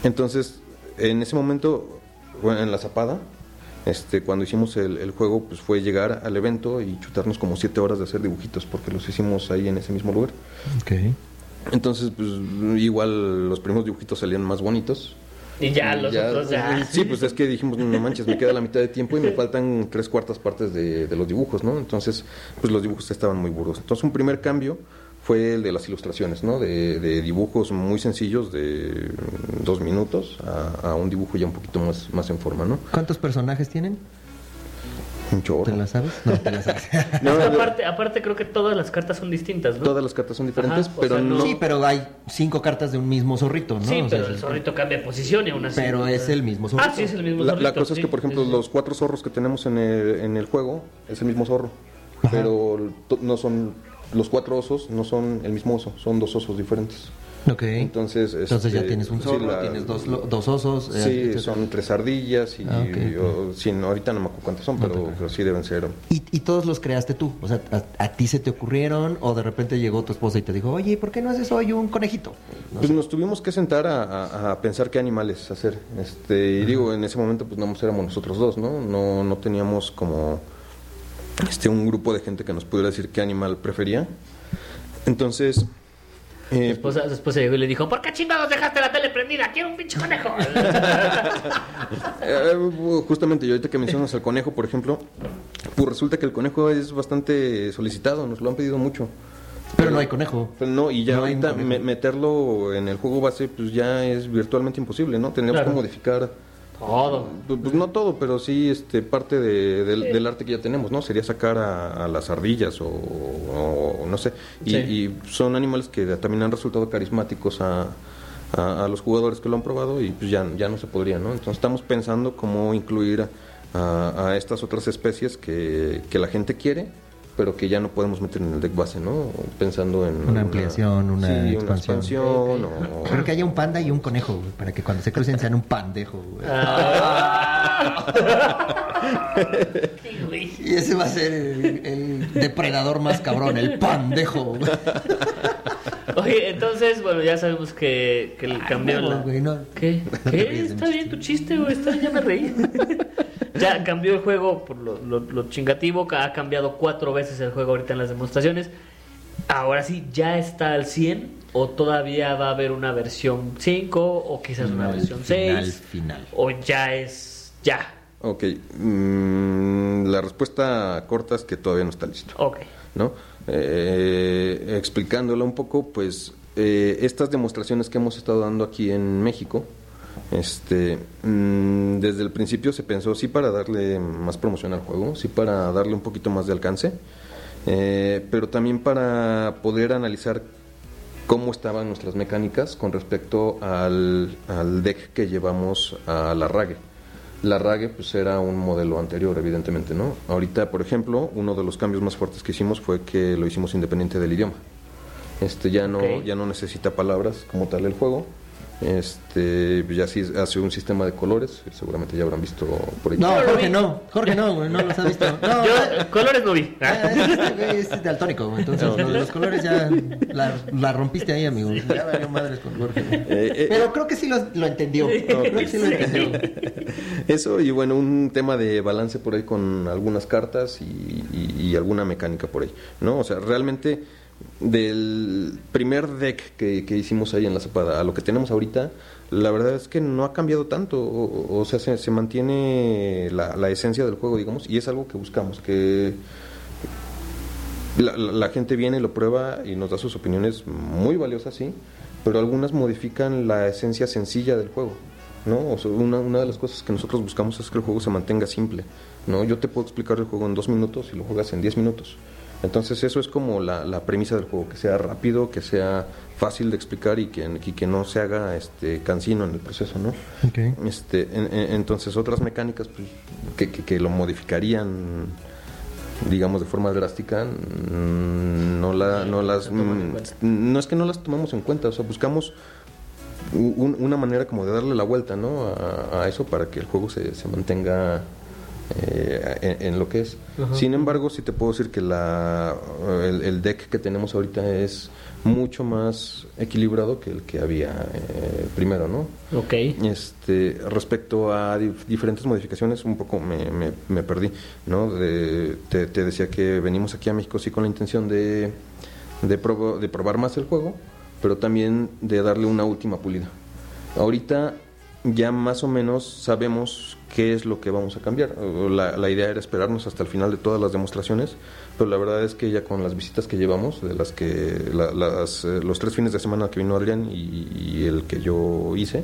Entonces, en ese momento, bueno, en la zapada, este, cuando hicimos el, el juego, pues fue llegar al evento y chutarnos como siete horas de hacer dibujitos, porque los hicimos ahí en ese mismo lugar. Ok. Entonces, pues igual los primeros dibujitos salían más bonitos. Y ya Y los otros ya. Sí, pues es que dijimos, no manches, me queda la mitad de tiempo y me [LAUGHS] faltan tres cuartas partes de, de los dibujos, ¿no? Entonces, pues los dibujos estaban muy burdos. Entonces, un primer cambio fue el de las ilustraciones, ¿no? De, de dibujos muy sencillos de dos minutos a, a un dibujo ya un poquito más, más en forma, ¿no? ¿Cuántos personajes tienen? Un chorro. ¿Te la sabes? No, te la sabes. [LAUGHS] No, Es no, aparte, aparte creo que todas las cartas son distintas, ¿no? Todas las cartas son diferentes, Ajá, o pero sea, no... Sí, pero hay cinco cartas de un mismo zorrito, ¿no? Sí, O sea, pero el zorrito cambia de posición y aún así. Pero es el mismo zorrito. Ah, sí, es el mismo La, zorrito. la cosa es sí, que, por ejemplo, sí, sí. los cuatro zorros que tenemos en el, en el juego es el mismo zorro, Ajá. pero no son los cuatro osos, no son el mismo oso, son dos osos diferentes. Ok. Entonces, Entonces ya este, tienes un sí, zorro, la- tienes dos, dos osos. eh, Sí, son tres ardillas y, Ah, ok, y- o- sí, no, ahorita no me acuerdo cuántas son, No pero, pero sí deben ser. ¿Y, y todos los creaste tú? O sea, a, a ti se te ocurrieron o de repente llegó tu esposa y te dijo, oye, ¿por qué no haces hoy un conejito? No Pues sé. nos tuvimos que sentar a, a- a pensar qué animales hacer. Este, y digo, en ese momento pues no éramos nosotros dos, ¿no? No, no teníamos como este un grupo de gente que nos pudiera decir qué animal prefería. Entonces, Su eh, esposa, su esposa llegó y le dijo, ¿por qué chingados dejaste la tele prendida? Quiero un pinche conejo. [LAUGHS] eh, justamente, y ahorita que mencionas al conejo, por ejemplo, pues resulta que el conejo es bastante solicitado, nos lo han pedido mucho. Pero no hay conejo. No, y ya No ahorita me- meterlo en el juego base, pues ya es virtualmente imposible, ¿no? Tendríamos Claro. que modificar Todo. Pues, pues no todo, pero sí este parte de- del, del arte que ya tenemos, ¿no? Sería sacar a, a las ardillas o, o no sé. Y, Sí. y son animales que también han resultado carismáticos a, a- a los jugadores que lo han probado y pues ya, ya no se podría, ¿no? Entonces estamos pensando cómo incluir a, a estas otras especies que, que la gente quiere pero que ya no podemos meter en el deck base, ¿no? Pensando en... Una ampliación, una sí, expansión. Una expansión o- Creo que haya un panda y un conejo, güey, para que cuando se crucen sean un pandejo. güey. Ah. Güey. [LAUGHS] Y ese va a ser el, el depredador más cabrón, el pandejo. Oye, entonces, bueno, ya sabemos que, que cambiaron huevo, la... no. ¿Qué? [LAUGHS] ¿Qué? Está bien tu chiste, güey. Está ya me reí. ya cambió el juego por lo, lo- lo chingativo. Ha cambiado cuatro veces el juego ahorita en las demostraciones. Ahora sí, ¿ya está al 100? ¿O todavía va a haber una versión 5? ¿O quizás una Final, versión final, 6? final. ¿O ya es... ya? Ok, mm, la respuesta corta es que todavía no está listo. Ok. ¿no? Eh, explicándolo un poco, pues eh, estas demostraciones que hemos estado dando aquí en México, este, mm, desde el principio se pensó sí para darle más promoción al juego, sí para darle un poquito más de alcance, eh, pero también para poder analizar cómo estaban nuestras mecánicas con respecto al, al deck que llevamos a la RAGE. La RAGE pues era un modelo anterior, evidentemente, ¿no? Ahorita, por ejemplo, uno de los cambios más fuertes que hicimos fue que lo hicimos independiente del idioma. Este ya no ya no necesita palabras como tal el juego. Este ya sí hace un sistema de colores, seguramente ya habrán visto por ahí. No, Jorge no. Jorge no, güey, no los ha visto. No, Yo, eh, colores no vi. eh, güey es daltónico, güey, entonces No. los colores ya la, la rompiste ahí, amigo. Ya valió madres con Jorge. Eh, eh, Pero creo que sí lo, lo entendió. Creo que sí lo entendió. Eso y bueno, un tema de balance por ahí con algunas cartas y, y- y alguna mecánica por ahí, ¿no? O sea, realmente del primer deck que, que hicimos ahí en la zapada a lo que tenemos ahorita, la verdad es que no ha cambiado tanto, o, sea, se, se mantiene la, la esencia del juego, digamos, y es algo que buscamos, que la, gente viene, lo prueba y nos da sus opiniones muy valiosas, sí, pero algunas modifican la esencia sencilla del juego. ¿no? Una, una de las cosas que nosotros buscamos es que el juego se mantenga simple. ¿no? Yo te puedo explicar el juego en dos minutos y lo juegas en diez minutos. Entonces eso es como la, la premisa del juego, que sea rápido, que sea fácil de explicar y que, y que no se haga este cansino en el proceso, ¿no? Este, en- en- entonces otras mecánicas pues, que, que- que lo modificarían digamos de forma drástica mm, no la no las mm, no es que no las tomamos en cuenta o sea buscamos un- una manera como de darle la vuelta no a, a eso para que el juego se, se mantenga eh, en, en lo que es sin embargo sí te puedo decir que la el, el deck que tenemos ahorita es mucho más equilibrado que el que había eh, primero no Ok. este, respecto a dif- diferentes modificaciones, un poco me, me- me perdí, ¿no? De- te, te decía que venimos aquí a México sí con la intención de, de, probo- de probar más el juego, pero también de darle una última pulida. Ahorita ya más o menos sabemos qué es lo que vamos a cambiar. La, la idea era esperarnos hasta el final de todas las demostraciones, pero la verdad es que ya con las visitas que llevamos, de las que la- las, eh, los tres fines de semana que vino Adrián y, y el que yo hice,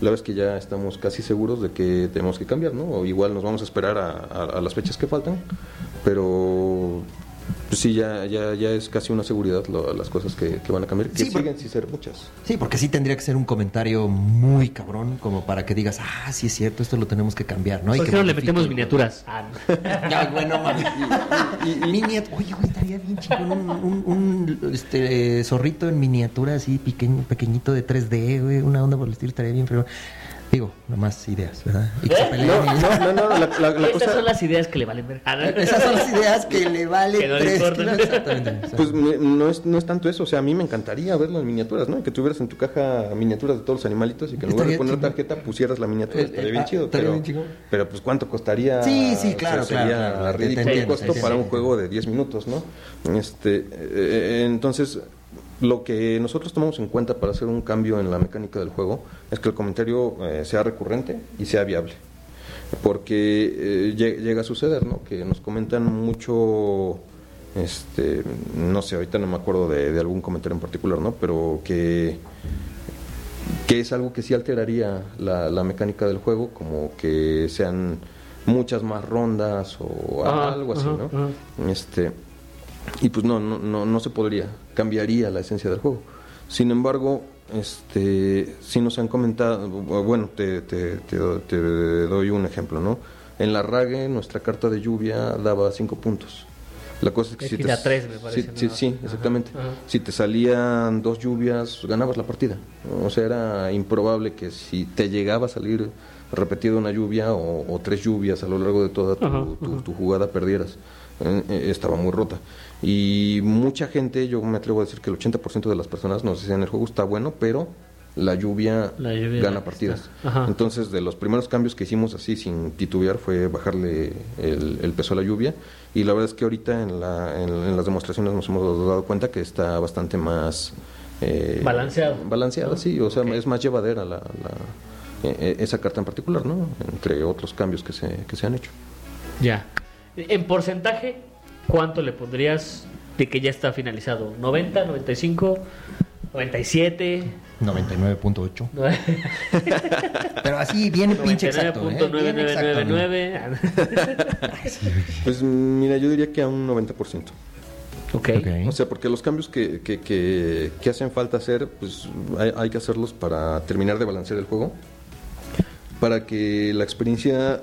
la verdad es que ya estamos casi seguros de que tenemos que cambiar, ¿no? O igual nos vamos a esperar a, a- a las fechas que faltan, pero pues sí, ya, ya, ya es casi una seguridad lo- las cosas que, que van a cambiar, que Sí, porque- siguen sin ser muchas. Sí, porque sí tendría que ser un comentario muy cabrón como para que digas, ah, sí es cierto, esto lo tenemos que cambiar, ¿no? Y ¿Por que qué no le metemos miniaturas? Ah, no. Ay, bueno. Miniat- Oye, güey, estaría bien chingón un, un, un, este, zorrito en miniatura así, pequeño, pequeñito de 3D, güey, una onda por el estilo, estaría bien, pero digo, nomás ideas, ¿verdad? Y que se ¿Eh? peleen No, y- no, no, no, la, la- la Estas cosa... son las ideas que le valen ver. Ah. Esas son las ideas que le vale Que no le tres kilos. Exactamente. exactamente. Pues me- no es, no es tanto eso, o sea, a mí me encantaría verlo en miniaturas, ¿no? Que tuvieras en tu caja miniaturas de todos los animalitos y que en lugar de poner tarjeta pusieras la miniatura, Eh, estaría eh, bien ah, chido. estaría Pero, bien chingón. pero pues cuánto costaría. Sí, sí, O sea, claro, sería claro, claro, ridículo costo sí, para sí, un juego de 10 minutos, ¿no? Este, entonces, lo que nosotros tomamos en cuenta para hacer un cambio en la mecánica del juego es que el comentario eh, sea recurrente y sea viable porque eh, lle- llega a suceder, ¿no? Que nos comentan mucho, este, no sé, ahorita no me acuerdo de, de algún comentario en particular, ¿no? Pero que, que es algo que sí alteraría la, la mecánica del juego, como que sean muchas más rondas o algo así, ¿no? Este, y pues no, no, no, no se podría, cambiaría la esencia del juego. Sin embargo, este, sí nos han comentado, bueno, te, te, te, te doy un ejemplo, ¿no? En la RAGE nuestra carta de lluvia daba cinco puntos. La cosa es que si te, da tres, me parece, sí, ¿no? sí, sí, Ajá, exactamente. ajá. Si te salían dos lluvias, ganabas la partida. O sea, era improbable que si te llegaba a salir repetida una lluvia o, o tres lluvias a lo largo de toda tu, Ajá, tu- ajá. tu jugada perdieras. Eh, eh, estaba muy rota. Y mucha gente, yo me atrevo a decir que el 80% de las personas nos decían el juego está bueno, pero la lluvia, La lluvia gana partidas. Entonces, de los primeros cambios que hicimos así sin titubear fue bajarle el, el peso a la lluvia. Y la verdad es que ahorita en, la, en, en las demostraciones nos hemos dado cuenta que está bastante más... eh, Balanceado. Balanceada, ¿no? sí. O sea, es más llevadera la, la- eh, eh, esa carta en particular, ¿no? Entre otros cambios que se, que se han hecho. Ya. En porcentaje, ¿cuánto le pondrías de que ya está finalizado? ¿90, 95, 97? 99.8. Pero así bien pinche exacto. ¿eh? Bien exacto, ¿no? 99.9999. [LAUGHS] Pues mira, yo diría que a un 90%. ok. Ok. O sea, porque los cambios que, que, que, que hacen falta hacer, pues hay, hay que hacerlos para terminar de balancear el juego, para que la experiencia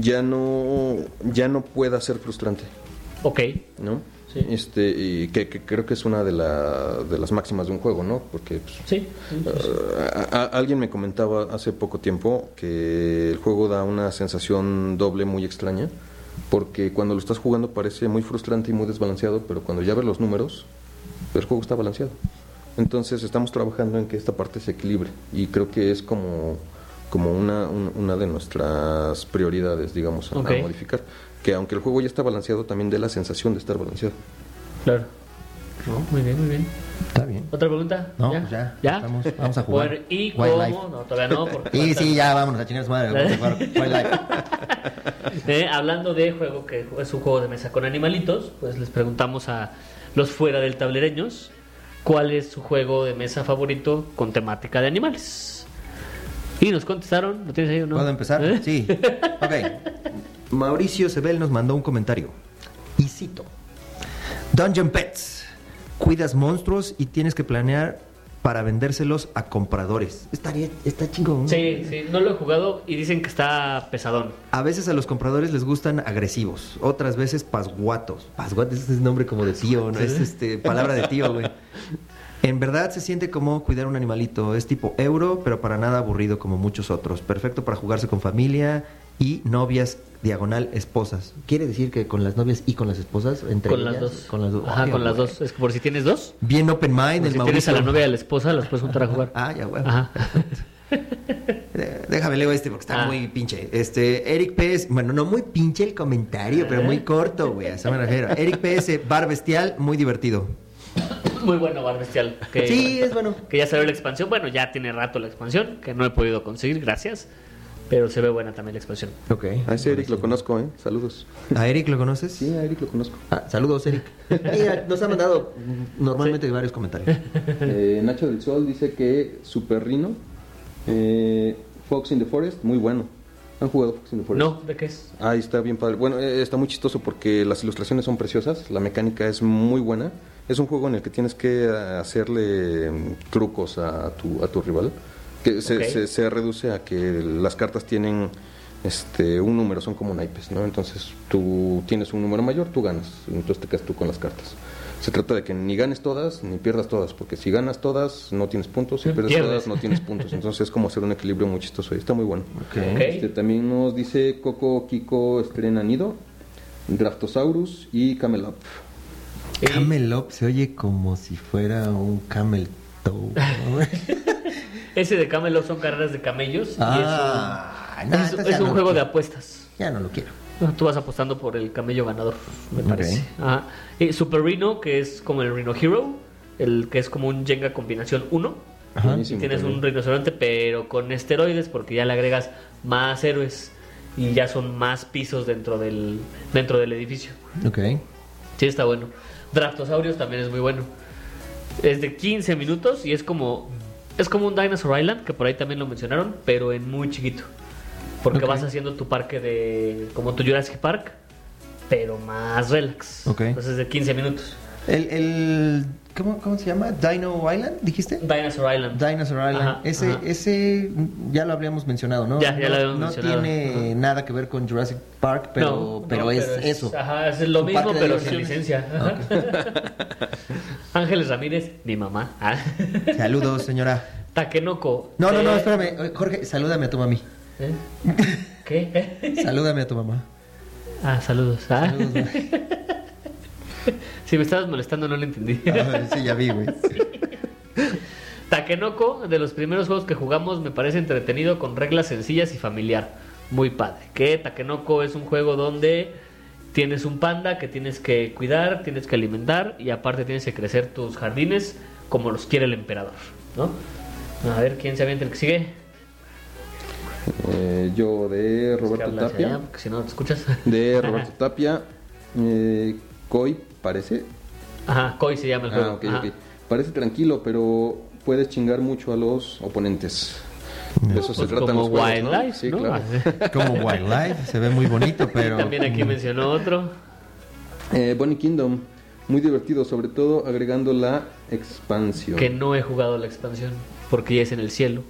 ya no, ya no pueda ser frustrante, Ok. ¿no? Sí. Este, y que, que creo que es una de, la, de las máximas de un juego, ¿no? Porque pues, Sí. sí, sí, sí. a- a- alguien me comentaba hace poco tiempo que el juego da una sensación doble muy extraña, porque cuando lo estás jugando parece muy frustrante y muy desbalanceado, pero cuando ya ves los números, el juego está balanceado. Entonces estamos trabajando en que esta parte se equilibre y creo que es como, como una, un- una de nuestras prioridades, digamos, a, modificar. Que aunque el juego ya está balanceado, también dé la sensación de estar balanceado. Claro. No, muy bien, muy bien. Está bien. ¿Otra pregunta? No, pues ya, estamos- vamos a jugar. Bueno, ¿Y Wildlife. cómo? No, todavía no. Porque [LAUGHS] Sí, falta- sí, ya vámonos a chingar su madre. Vamos a jugar [LAUGHS] Wildlife. [LAUGHS] Eh, hablando de juego que es un juego de mesa con animalitos, pues les preguntamos a los fuera del tablereños cuál es su juego de mesa favorito con temática de animales. Nos contestaron, ¿lo tienes ahí o no? ¿Puedo empezar? ¿Eh? Sí. Ok. Mauricio Sebel nos mandó un comentario. Y cito. Dungeon Pets. Cuidas monstruos y tienes que planear para vendérselos a compradores. Estaría, está chingón. Sí, sí, no lo he jugado y dicen que está pesadón. A veces a los compradores les gustan agresivos, otras veces pasguatos. Pasguatos es nombre como de tío, ¿no? Es este, palabra de tío, güey. En verdad se siente como cuidar un animalito. Es tipo euro, pero para nada aburrido como muchos otros. Perfecto para jugarse con familia y novias diagonal esposas. ¿Quiere decir que con las novias y con las esposas? Entre Con las dos. Con las dos. Ajá, con las dos. Es que por si tienes dos, Bien open mind, por el si tienes Mauricio. a la novia y a la esposa, las puedes juntar a jugar. Ah, ya, güey. Ajá. [LAUGHS] Eh, Déjame leo este porque está Ah. muy pinche. Este, Eric PS, bueno, no muy pinche el comentario, pero muy corto, güey, a eso me refiero. Eric PS, bar bestial, muy divertido. [COUGHS] Muy bueno Bar Bestial. Que, Sí, es bueno. Que ya salió la expansión. Bueno, ya tiene rato la expansión, que no he podido conseguir, gracias. Pero se ve buena también la expansión. Ok. A ese Eric lo conozco, ¿eh? Saludos. ¿A Eric lo conoces? Sí, a Eric lo conozco. Ah, saludos, Eric. Mira, nos ha mandado normalmente varios comentarios. Eh, Nacho del Sol dice que Super Rino, eh, Fox in the Forest, muy bueno. ¿Han jugado Fox in the Forest? No, ¿de qué es? Ahí está bien padre. Bueno, eh, está muy chistoso porque las ilustraciones son preciosas, la mecánica es muy buena. Es un juego en el que tienes que eh, hacerle mm, trucos a tu, a tu rival. Que se- se reduce a que las cartas tienen este un número, son como naipes, ¿no? Entonces tú tienes un número mayor, tú ganas. Entonces te quedas tú con las cartas. Se trata de que ni ganes todas ni pierdas todas, porque si ganas todas no tienes puntos, si pierdes Pierdes. todas no tienes puntos. Entonces es como hacer un equilibrio muy chistoso y está muy bueno. Ok. Ok. Este, también nos dice Coco Kiko estrena Nido, Draftosaurus y Camelot. Y- Camelop se oye como si fuera un camel toe. ¿no? [LAUGHS] Ese de Camelot son carreras de camellos. ah, y no, es un, entonces es ya un no juego de apuestas. Ya no lo quiero. Tú vas apostando por el camello ganador, me parece. Ajá. Y Super Rhino, que es como el Rhino Hero, el que es como un Jenga combinación 1. Ajá. Y Buenísimo tienes un también. rinoceronte, pero con esteroides, porque ya le agregas más héroes y ya son más pisos dentro del, dentro del edificio. Ok. Sí, está bueno. Draftosaurios también es muy bueno. Es de 15 minutos y es como es como un Dinosaur Island, que por ahí también lo mencionaron, pero en muy chiquito. Porque vas haciendo tu parque de como tu Jurassic Park, pero más relax. Ok. Entonces de 15 minutos. El, el ¿cómo, ¿Cómo se llama? Dino Island, dijiste? Dinosaur Island. Dinosaur Island. Ajá, ese, ajá. ese ya lo habríamos mencionado, ¿no? Ya, ya no, lo habíamos no mencionado. tiene nada que ver con Jurassic Park, pero, No, pero no, es eso. Ajá, es lo mismo, pero sin licencia. [LAUGHS] Ángeles Ramírez, mi mamá. Ah. Saludos, señora. Takenoko. No, no, no, eh, espérame. Jorge, salúdame a tu mami. ¿Eh? [LAUGHS] ¿Qué? Salúdame a tu mamá. Ah, saludos. Ah. Saludos. [LAUGHS] Si me estabas molestando, no lo entendí. Ah, sí, ya vi, güey. Takenoko, de los primeros juegos que jugamos, me parece entretenido con reglas sencillas y familiar. Muy padre. Que Takenoko es un juego donde tienes un panda que tienes que cuidar, tienes que alimentar y aparte tienes que crecer tus jardines como los quiere el emperador. ¿no? A ver quién se avienta el que sigue. Eh, yo de Es que Roberto habla hacia Tapia. allá, porque si no no te escuchas. [LAUGHS] De [LAUGHS] Roberto Tapia. Eh, Koi, parece. Ajá, Koi se llama el juego. Ah, ok, Ajá. ok. Parece tranquilo, pero puedes chingar mucho a los oponentes. De eso se Pues tratan como los juegos, ¿no? Wildlife, Sí, ¿no? claro. [LAUGHS] Como Wildlife, se ve muy bonito, pero. También aquí mencionó otro. Eh, Bonnie Kingdom, muy divertido, sobre todo agregando la expansión. Que no he jugado la expansión porque ya es en el cielo.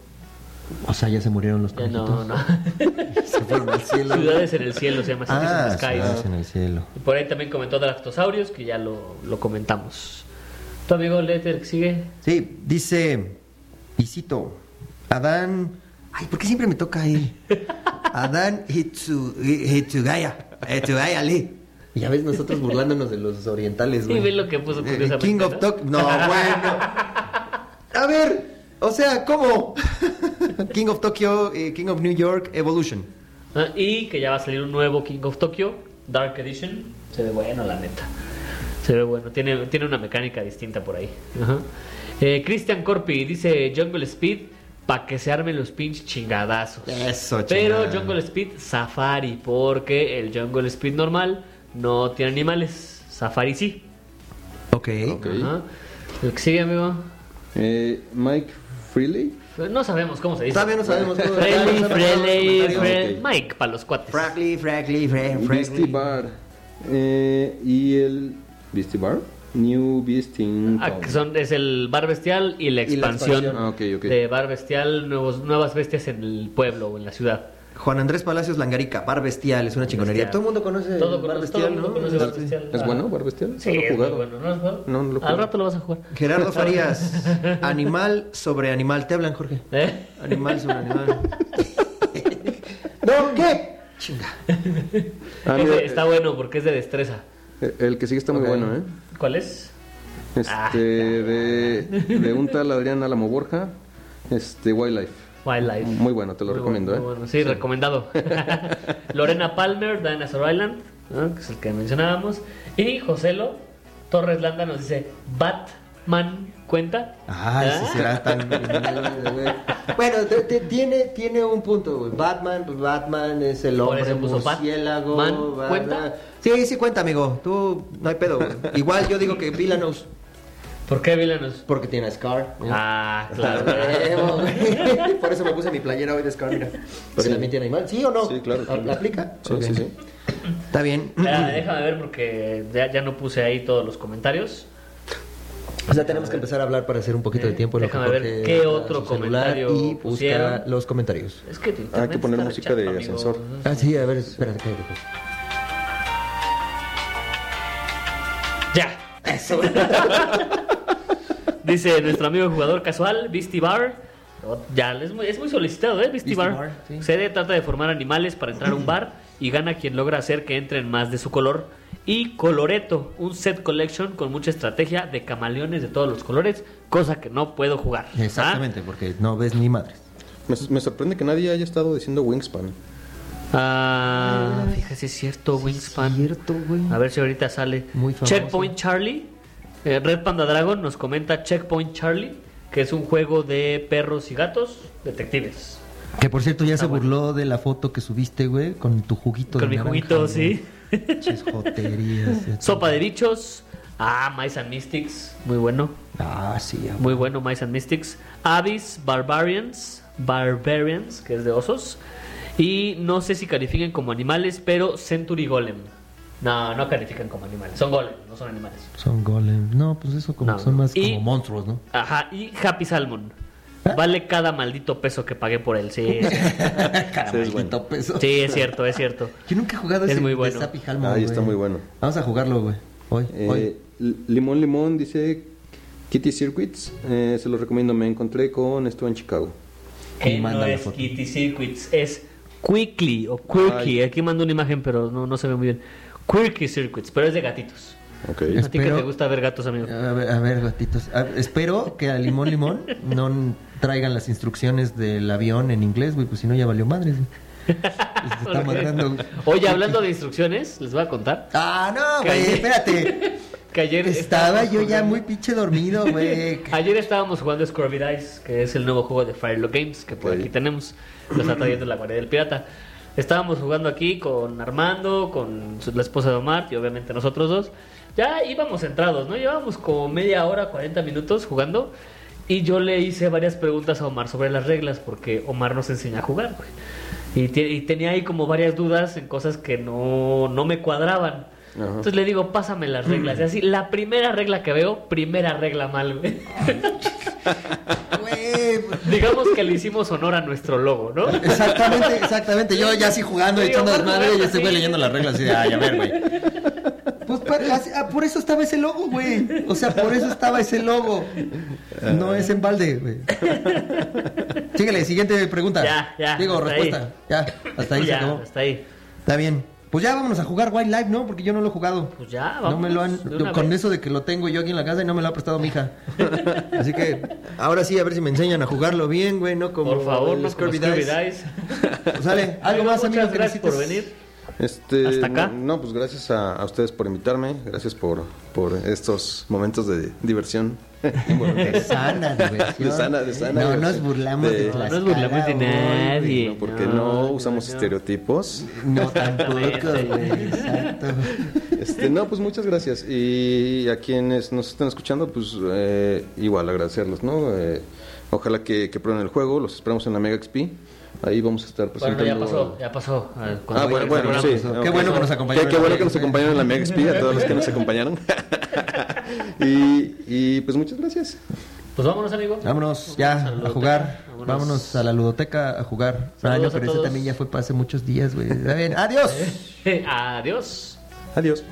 O sea, ya se murieron los conejitos. no, no. [LAUGHS] Se fueron al cielo. Ciudades en el cielo se llama Cities in Ah, the Sky. ciudades en el cielo. Y por ahí también comentó Dractosaurios, que ya lo, lo comentamos. ¿Tu amigo Letter sigue? Sí, dice. Y cito. Adán. Ay, ¿por qué siempre me toca a él? [LAUGHS] Adán Hitsu, Hitsugaya. Hitsugaya Lee. Y ya ves nosotros burlándonos de los orientales, Y güey. ve lo que puso Eh, curiosamente, King of ¿no? Talk. No, [LAUGHS] bueno. A ver, o sea, ¿cómo? [LAUGHS] King of Tokyo, eh, King of New York, Evolution. Ah, Y que ya va a salir un nuevo King of Tokyo, Dark Edition. Se ve bueno, la neta. Se ve bueno. Tiene, tiene una mecánica distinta por ahí. Ajá. Eh, Christian Corpi dice Jungle Speed para que se armen los pinches chingadazos. Eso, Pero chingada. Jungle Speed Safari, porque el Jungle Speed normal no tiene animales. Safari sí. Ok. Ok. Ajá. El que sigue, amigo. Eh, Mike Freely. No sabemos cómo se dice. Todavía no sabemos cómo- los comentarios. friendly. Ok. Mike, para los cuates. Frankly, frankly, fra- Beastie frankly. Bar. Eh, y el Beastie Bar. New Beasting Ah, que son, es el bar bestial y la Y la expansión, expansión. Ah, ok, ok. de bar bestial, nuevos, nuevas bestias en el pueblo o en la ciudad. Juan Andrés Palacios Langarica, Bar Bestial, es una chingonería. Bestial. Todo el mundo conoce Todo, Bar Bestial, todo ¿no? conoce Bar Sí. Bestial. ¿Es bueno Bar Bestial? Sí, No lo he es jugado. bueno. ¿No has jugado? No, no lo he Al rato lo vas a jugar. Gerardo [LAUGHS] Farías, animal sobre animal. Te hablan, Jorge. ¿Eh? Animal sobre animal. [LAUGHS] ¿No? ¿Qué? Chinga. Ah, mira, está bueno porque es de destreza. eh, el que sigue está muy bueno, ¿eh? ¿Cuál es? Este, Ah. de, de un tal Adrián Álamo Borja, este, Wildlife. Wildlife. Muy bueno, te lo Muy recomiendo, bueno, ¿eh? bueno. Sí, recomendado. [LAUGHS] [LAUGHS] Lorena Palmer, Dinosaur Island, ¿no? que es el que mencionábamos. Y Joselo Torres Landa nos dice Bat Batman cuenta. Ah, ¿Ah? ese será tan. [LAUGHS] bueno, te- te- tiene, tiene un punto, güey. Batman, pues Batman es el hombre murciélago. Va- ¿Cuenta? Sí, sí cuenta, amigo. Tú, no hay pedo, güey. Igual yo digo que Villanos, ¿Por qué Villanos? porque tiene a Scar. ¿no? Ah, [LAUGHS] claro. Por eso me puse mi playera hoy de Scar, mira. Porque Sí. también tiene animal. ¿Sí o no? Sí, claro. ¿La aplica? Sí, sí, sí. Está bien. Espera, déjame ver porque ya, ya no puse ahí todos los comentarios. O sea, tenemos que empezar a hablar para hacer un poquito de tiempo. en lo que Déjame ver qué otro comentario Y busca pusieron. los comentarios. Es que Ah, hay que poner música de amigo. ascensor. Ah, sí, a ver, espérate. cállate, pues. Dice nuestro amigo jugador casual, Beastie Bar. Ya, es muy, es muy solicitado, ¿eh? Beastie, Beastie Bar. Bar, sí. Sede trata de formar animales para entrar a un bar y gana quien logra hacer que entren más de su color. Y Coloreto, un set collection con mucha estrategia de camaleones de todos los colores, cosa que no puedo jugar. ¿Ah? Exactamente, porque no ves ni madres. Me, me sorprende que nadie haya estado diciendo Wingspan. Ah, fíjese, es cierto, Wingspan. Cierto, güey. A ver si ahorita sale. Muy famoso. Checkpoint Charlie. Eh, Red Panda Dragon nos comenta Checkpoint Charlie, que es un juego de perros y gatos detectives. Que por cierto ya Está se bueno. burló de la foto que subiste, güey, con tu juguito Con de mi naranja, juguito, güey. sí. [LAUGHS] Sopa de bichos. Ah, Mice and Mystics. Muy bueno. Ah, sí. ah, Muy bueno, Mice and Mystics. Abyss Barbarians. Barbarians, que es de osos. Y no sé si califiquen como animales, pero Century Golem. No, no califican como animales. Son golem, no son animales. Son golem. No, pues eso como No, son no. más Y- como monstruos, ¿no? Ajá, y Happy Salmon. ¿Eh? Vale cada maldito peso que pagué por él. Sí, [LAUGHS] es maldito peso. Sí, es cierto, es cierto. Yo nunca he jugado Es ese muy de bueno. Halmon, Ahí está muy bueno. Vamos a jugarlo, güey. Hoy, hoy. Eh, L- Limón Limón dice Kitty Circuits. eh, se lo recomiendo. Me encontré con esto en Chicago. Que manda no es foto. Kitty Circuits, es Quickly o Quirky. Ay. Aquí mando una imagen, pero no, no se ve muy bien. Quirky Circuits, pero es de gatitos. Ok. A ti que Espero- te gusta ver gatos, amigo. A ver, a ver, gatitos. A- espero que a Limón Limón no traigan las instrucciones del avión en inglés, güey, pues si no ya valió madres. güey. Se está [LAUGHS] matando. güey. Oye, hablando de instrucciones, les voy a contar Ah, no, güey, espérate. [LAUGHS] que ayer Estaba yo ya jugando- muy pinche dormido, güey. [LAUGHS] Ayer estábamos jugando Scurvy Dice, que es el nuevo juego de Firelock Games, que por Ok. aquí tenemos. Lo está trayendo la guardia del pirata. Estábamos jugando aquí con Armando, con la esposa de Omar y obviamente nosotros dos. Ya íbamos entrados, ¿no? Llevábamos como media hora, 40 minutos jugando. Y yo le hice varias preguntas a Omar sobre las reglas, porque Omar nos enseña a jugar, güey. Y, y tenía ahí como varias dudas en cosas que no, no me cuadraban. Ajá. Entonces le digo, pásame las reglas. Y así, la primera regla que veo, primera regla mal, güey. [LAUGHS] Digamos que le hicimos honor a nuestro logo, ¿no? Exactamente, exactamente. Yo ya así jugando, Sí, echando desmadre y este güey leyendo las reglas así de, ay, a ver, güey. Pues ah, por eso estaba ese logo, güey. O sea, por eso estaba ese logo. No es en balde, güey. Síguele, siguiente pregunta. Ya, ya, Digo, respuesta. ahí. Ya, hasta ahí se acabó. hasta ahí. Está bien. Pues ya vámonos a jugar Wild Life, ¿no? Porque yo no lo he jugado. Pues ya, No me lo han. Con vez. eso de que lo tengo yo aquí en la casa y no me lo ha prestado mi hija. [LAUGHS] Así que ahora sí, a ver si me enseñan a jugarlo bien, güey, no como Por favor, no. Pues sale, algo más, amigo, que gracias por venir. Este, ¿Hasta acá? No, no, pues gracias a, a ustedes por invitarme. Gracias por, por estos momentos de diversión. [LAUGHS] De sana diversión. De sana- de sana No nos burlamos de, De- No nos burlamos de nadie. No, porque No, usamos no. estereotipos. No, tampoco, [LAUGHS] güey. Exacto. Este, no, pues muchas gracias. Y a quienes nos están escuchando, pues eh, igual agradecerlos, ¿no? Eh, ojalá que, que prueben el juego. Los esperamos en la Mega XP. Ahí vamos a estar Bueno, presentando. ya pasó, ya pasó. Ah, Ah, bueno, el bueno, sí. Qué bueno que nos acompañaron Qué, qué bueno que nos acompañaron en la Mega XP, a todos los que nos acompañaron. [LAUGHS] y, y pues muchas gracias. Pues vámonos, amigo. Vámonos ya a ludoteca, jugar. Vámonos a la ludoteca a jugar. Ah, Saludos no, a pero ese también ya fue para hace muchos días, güey. Está bien. Adiós. [LAUGHS] Adiós. Adiós.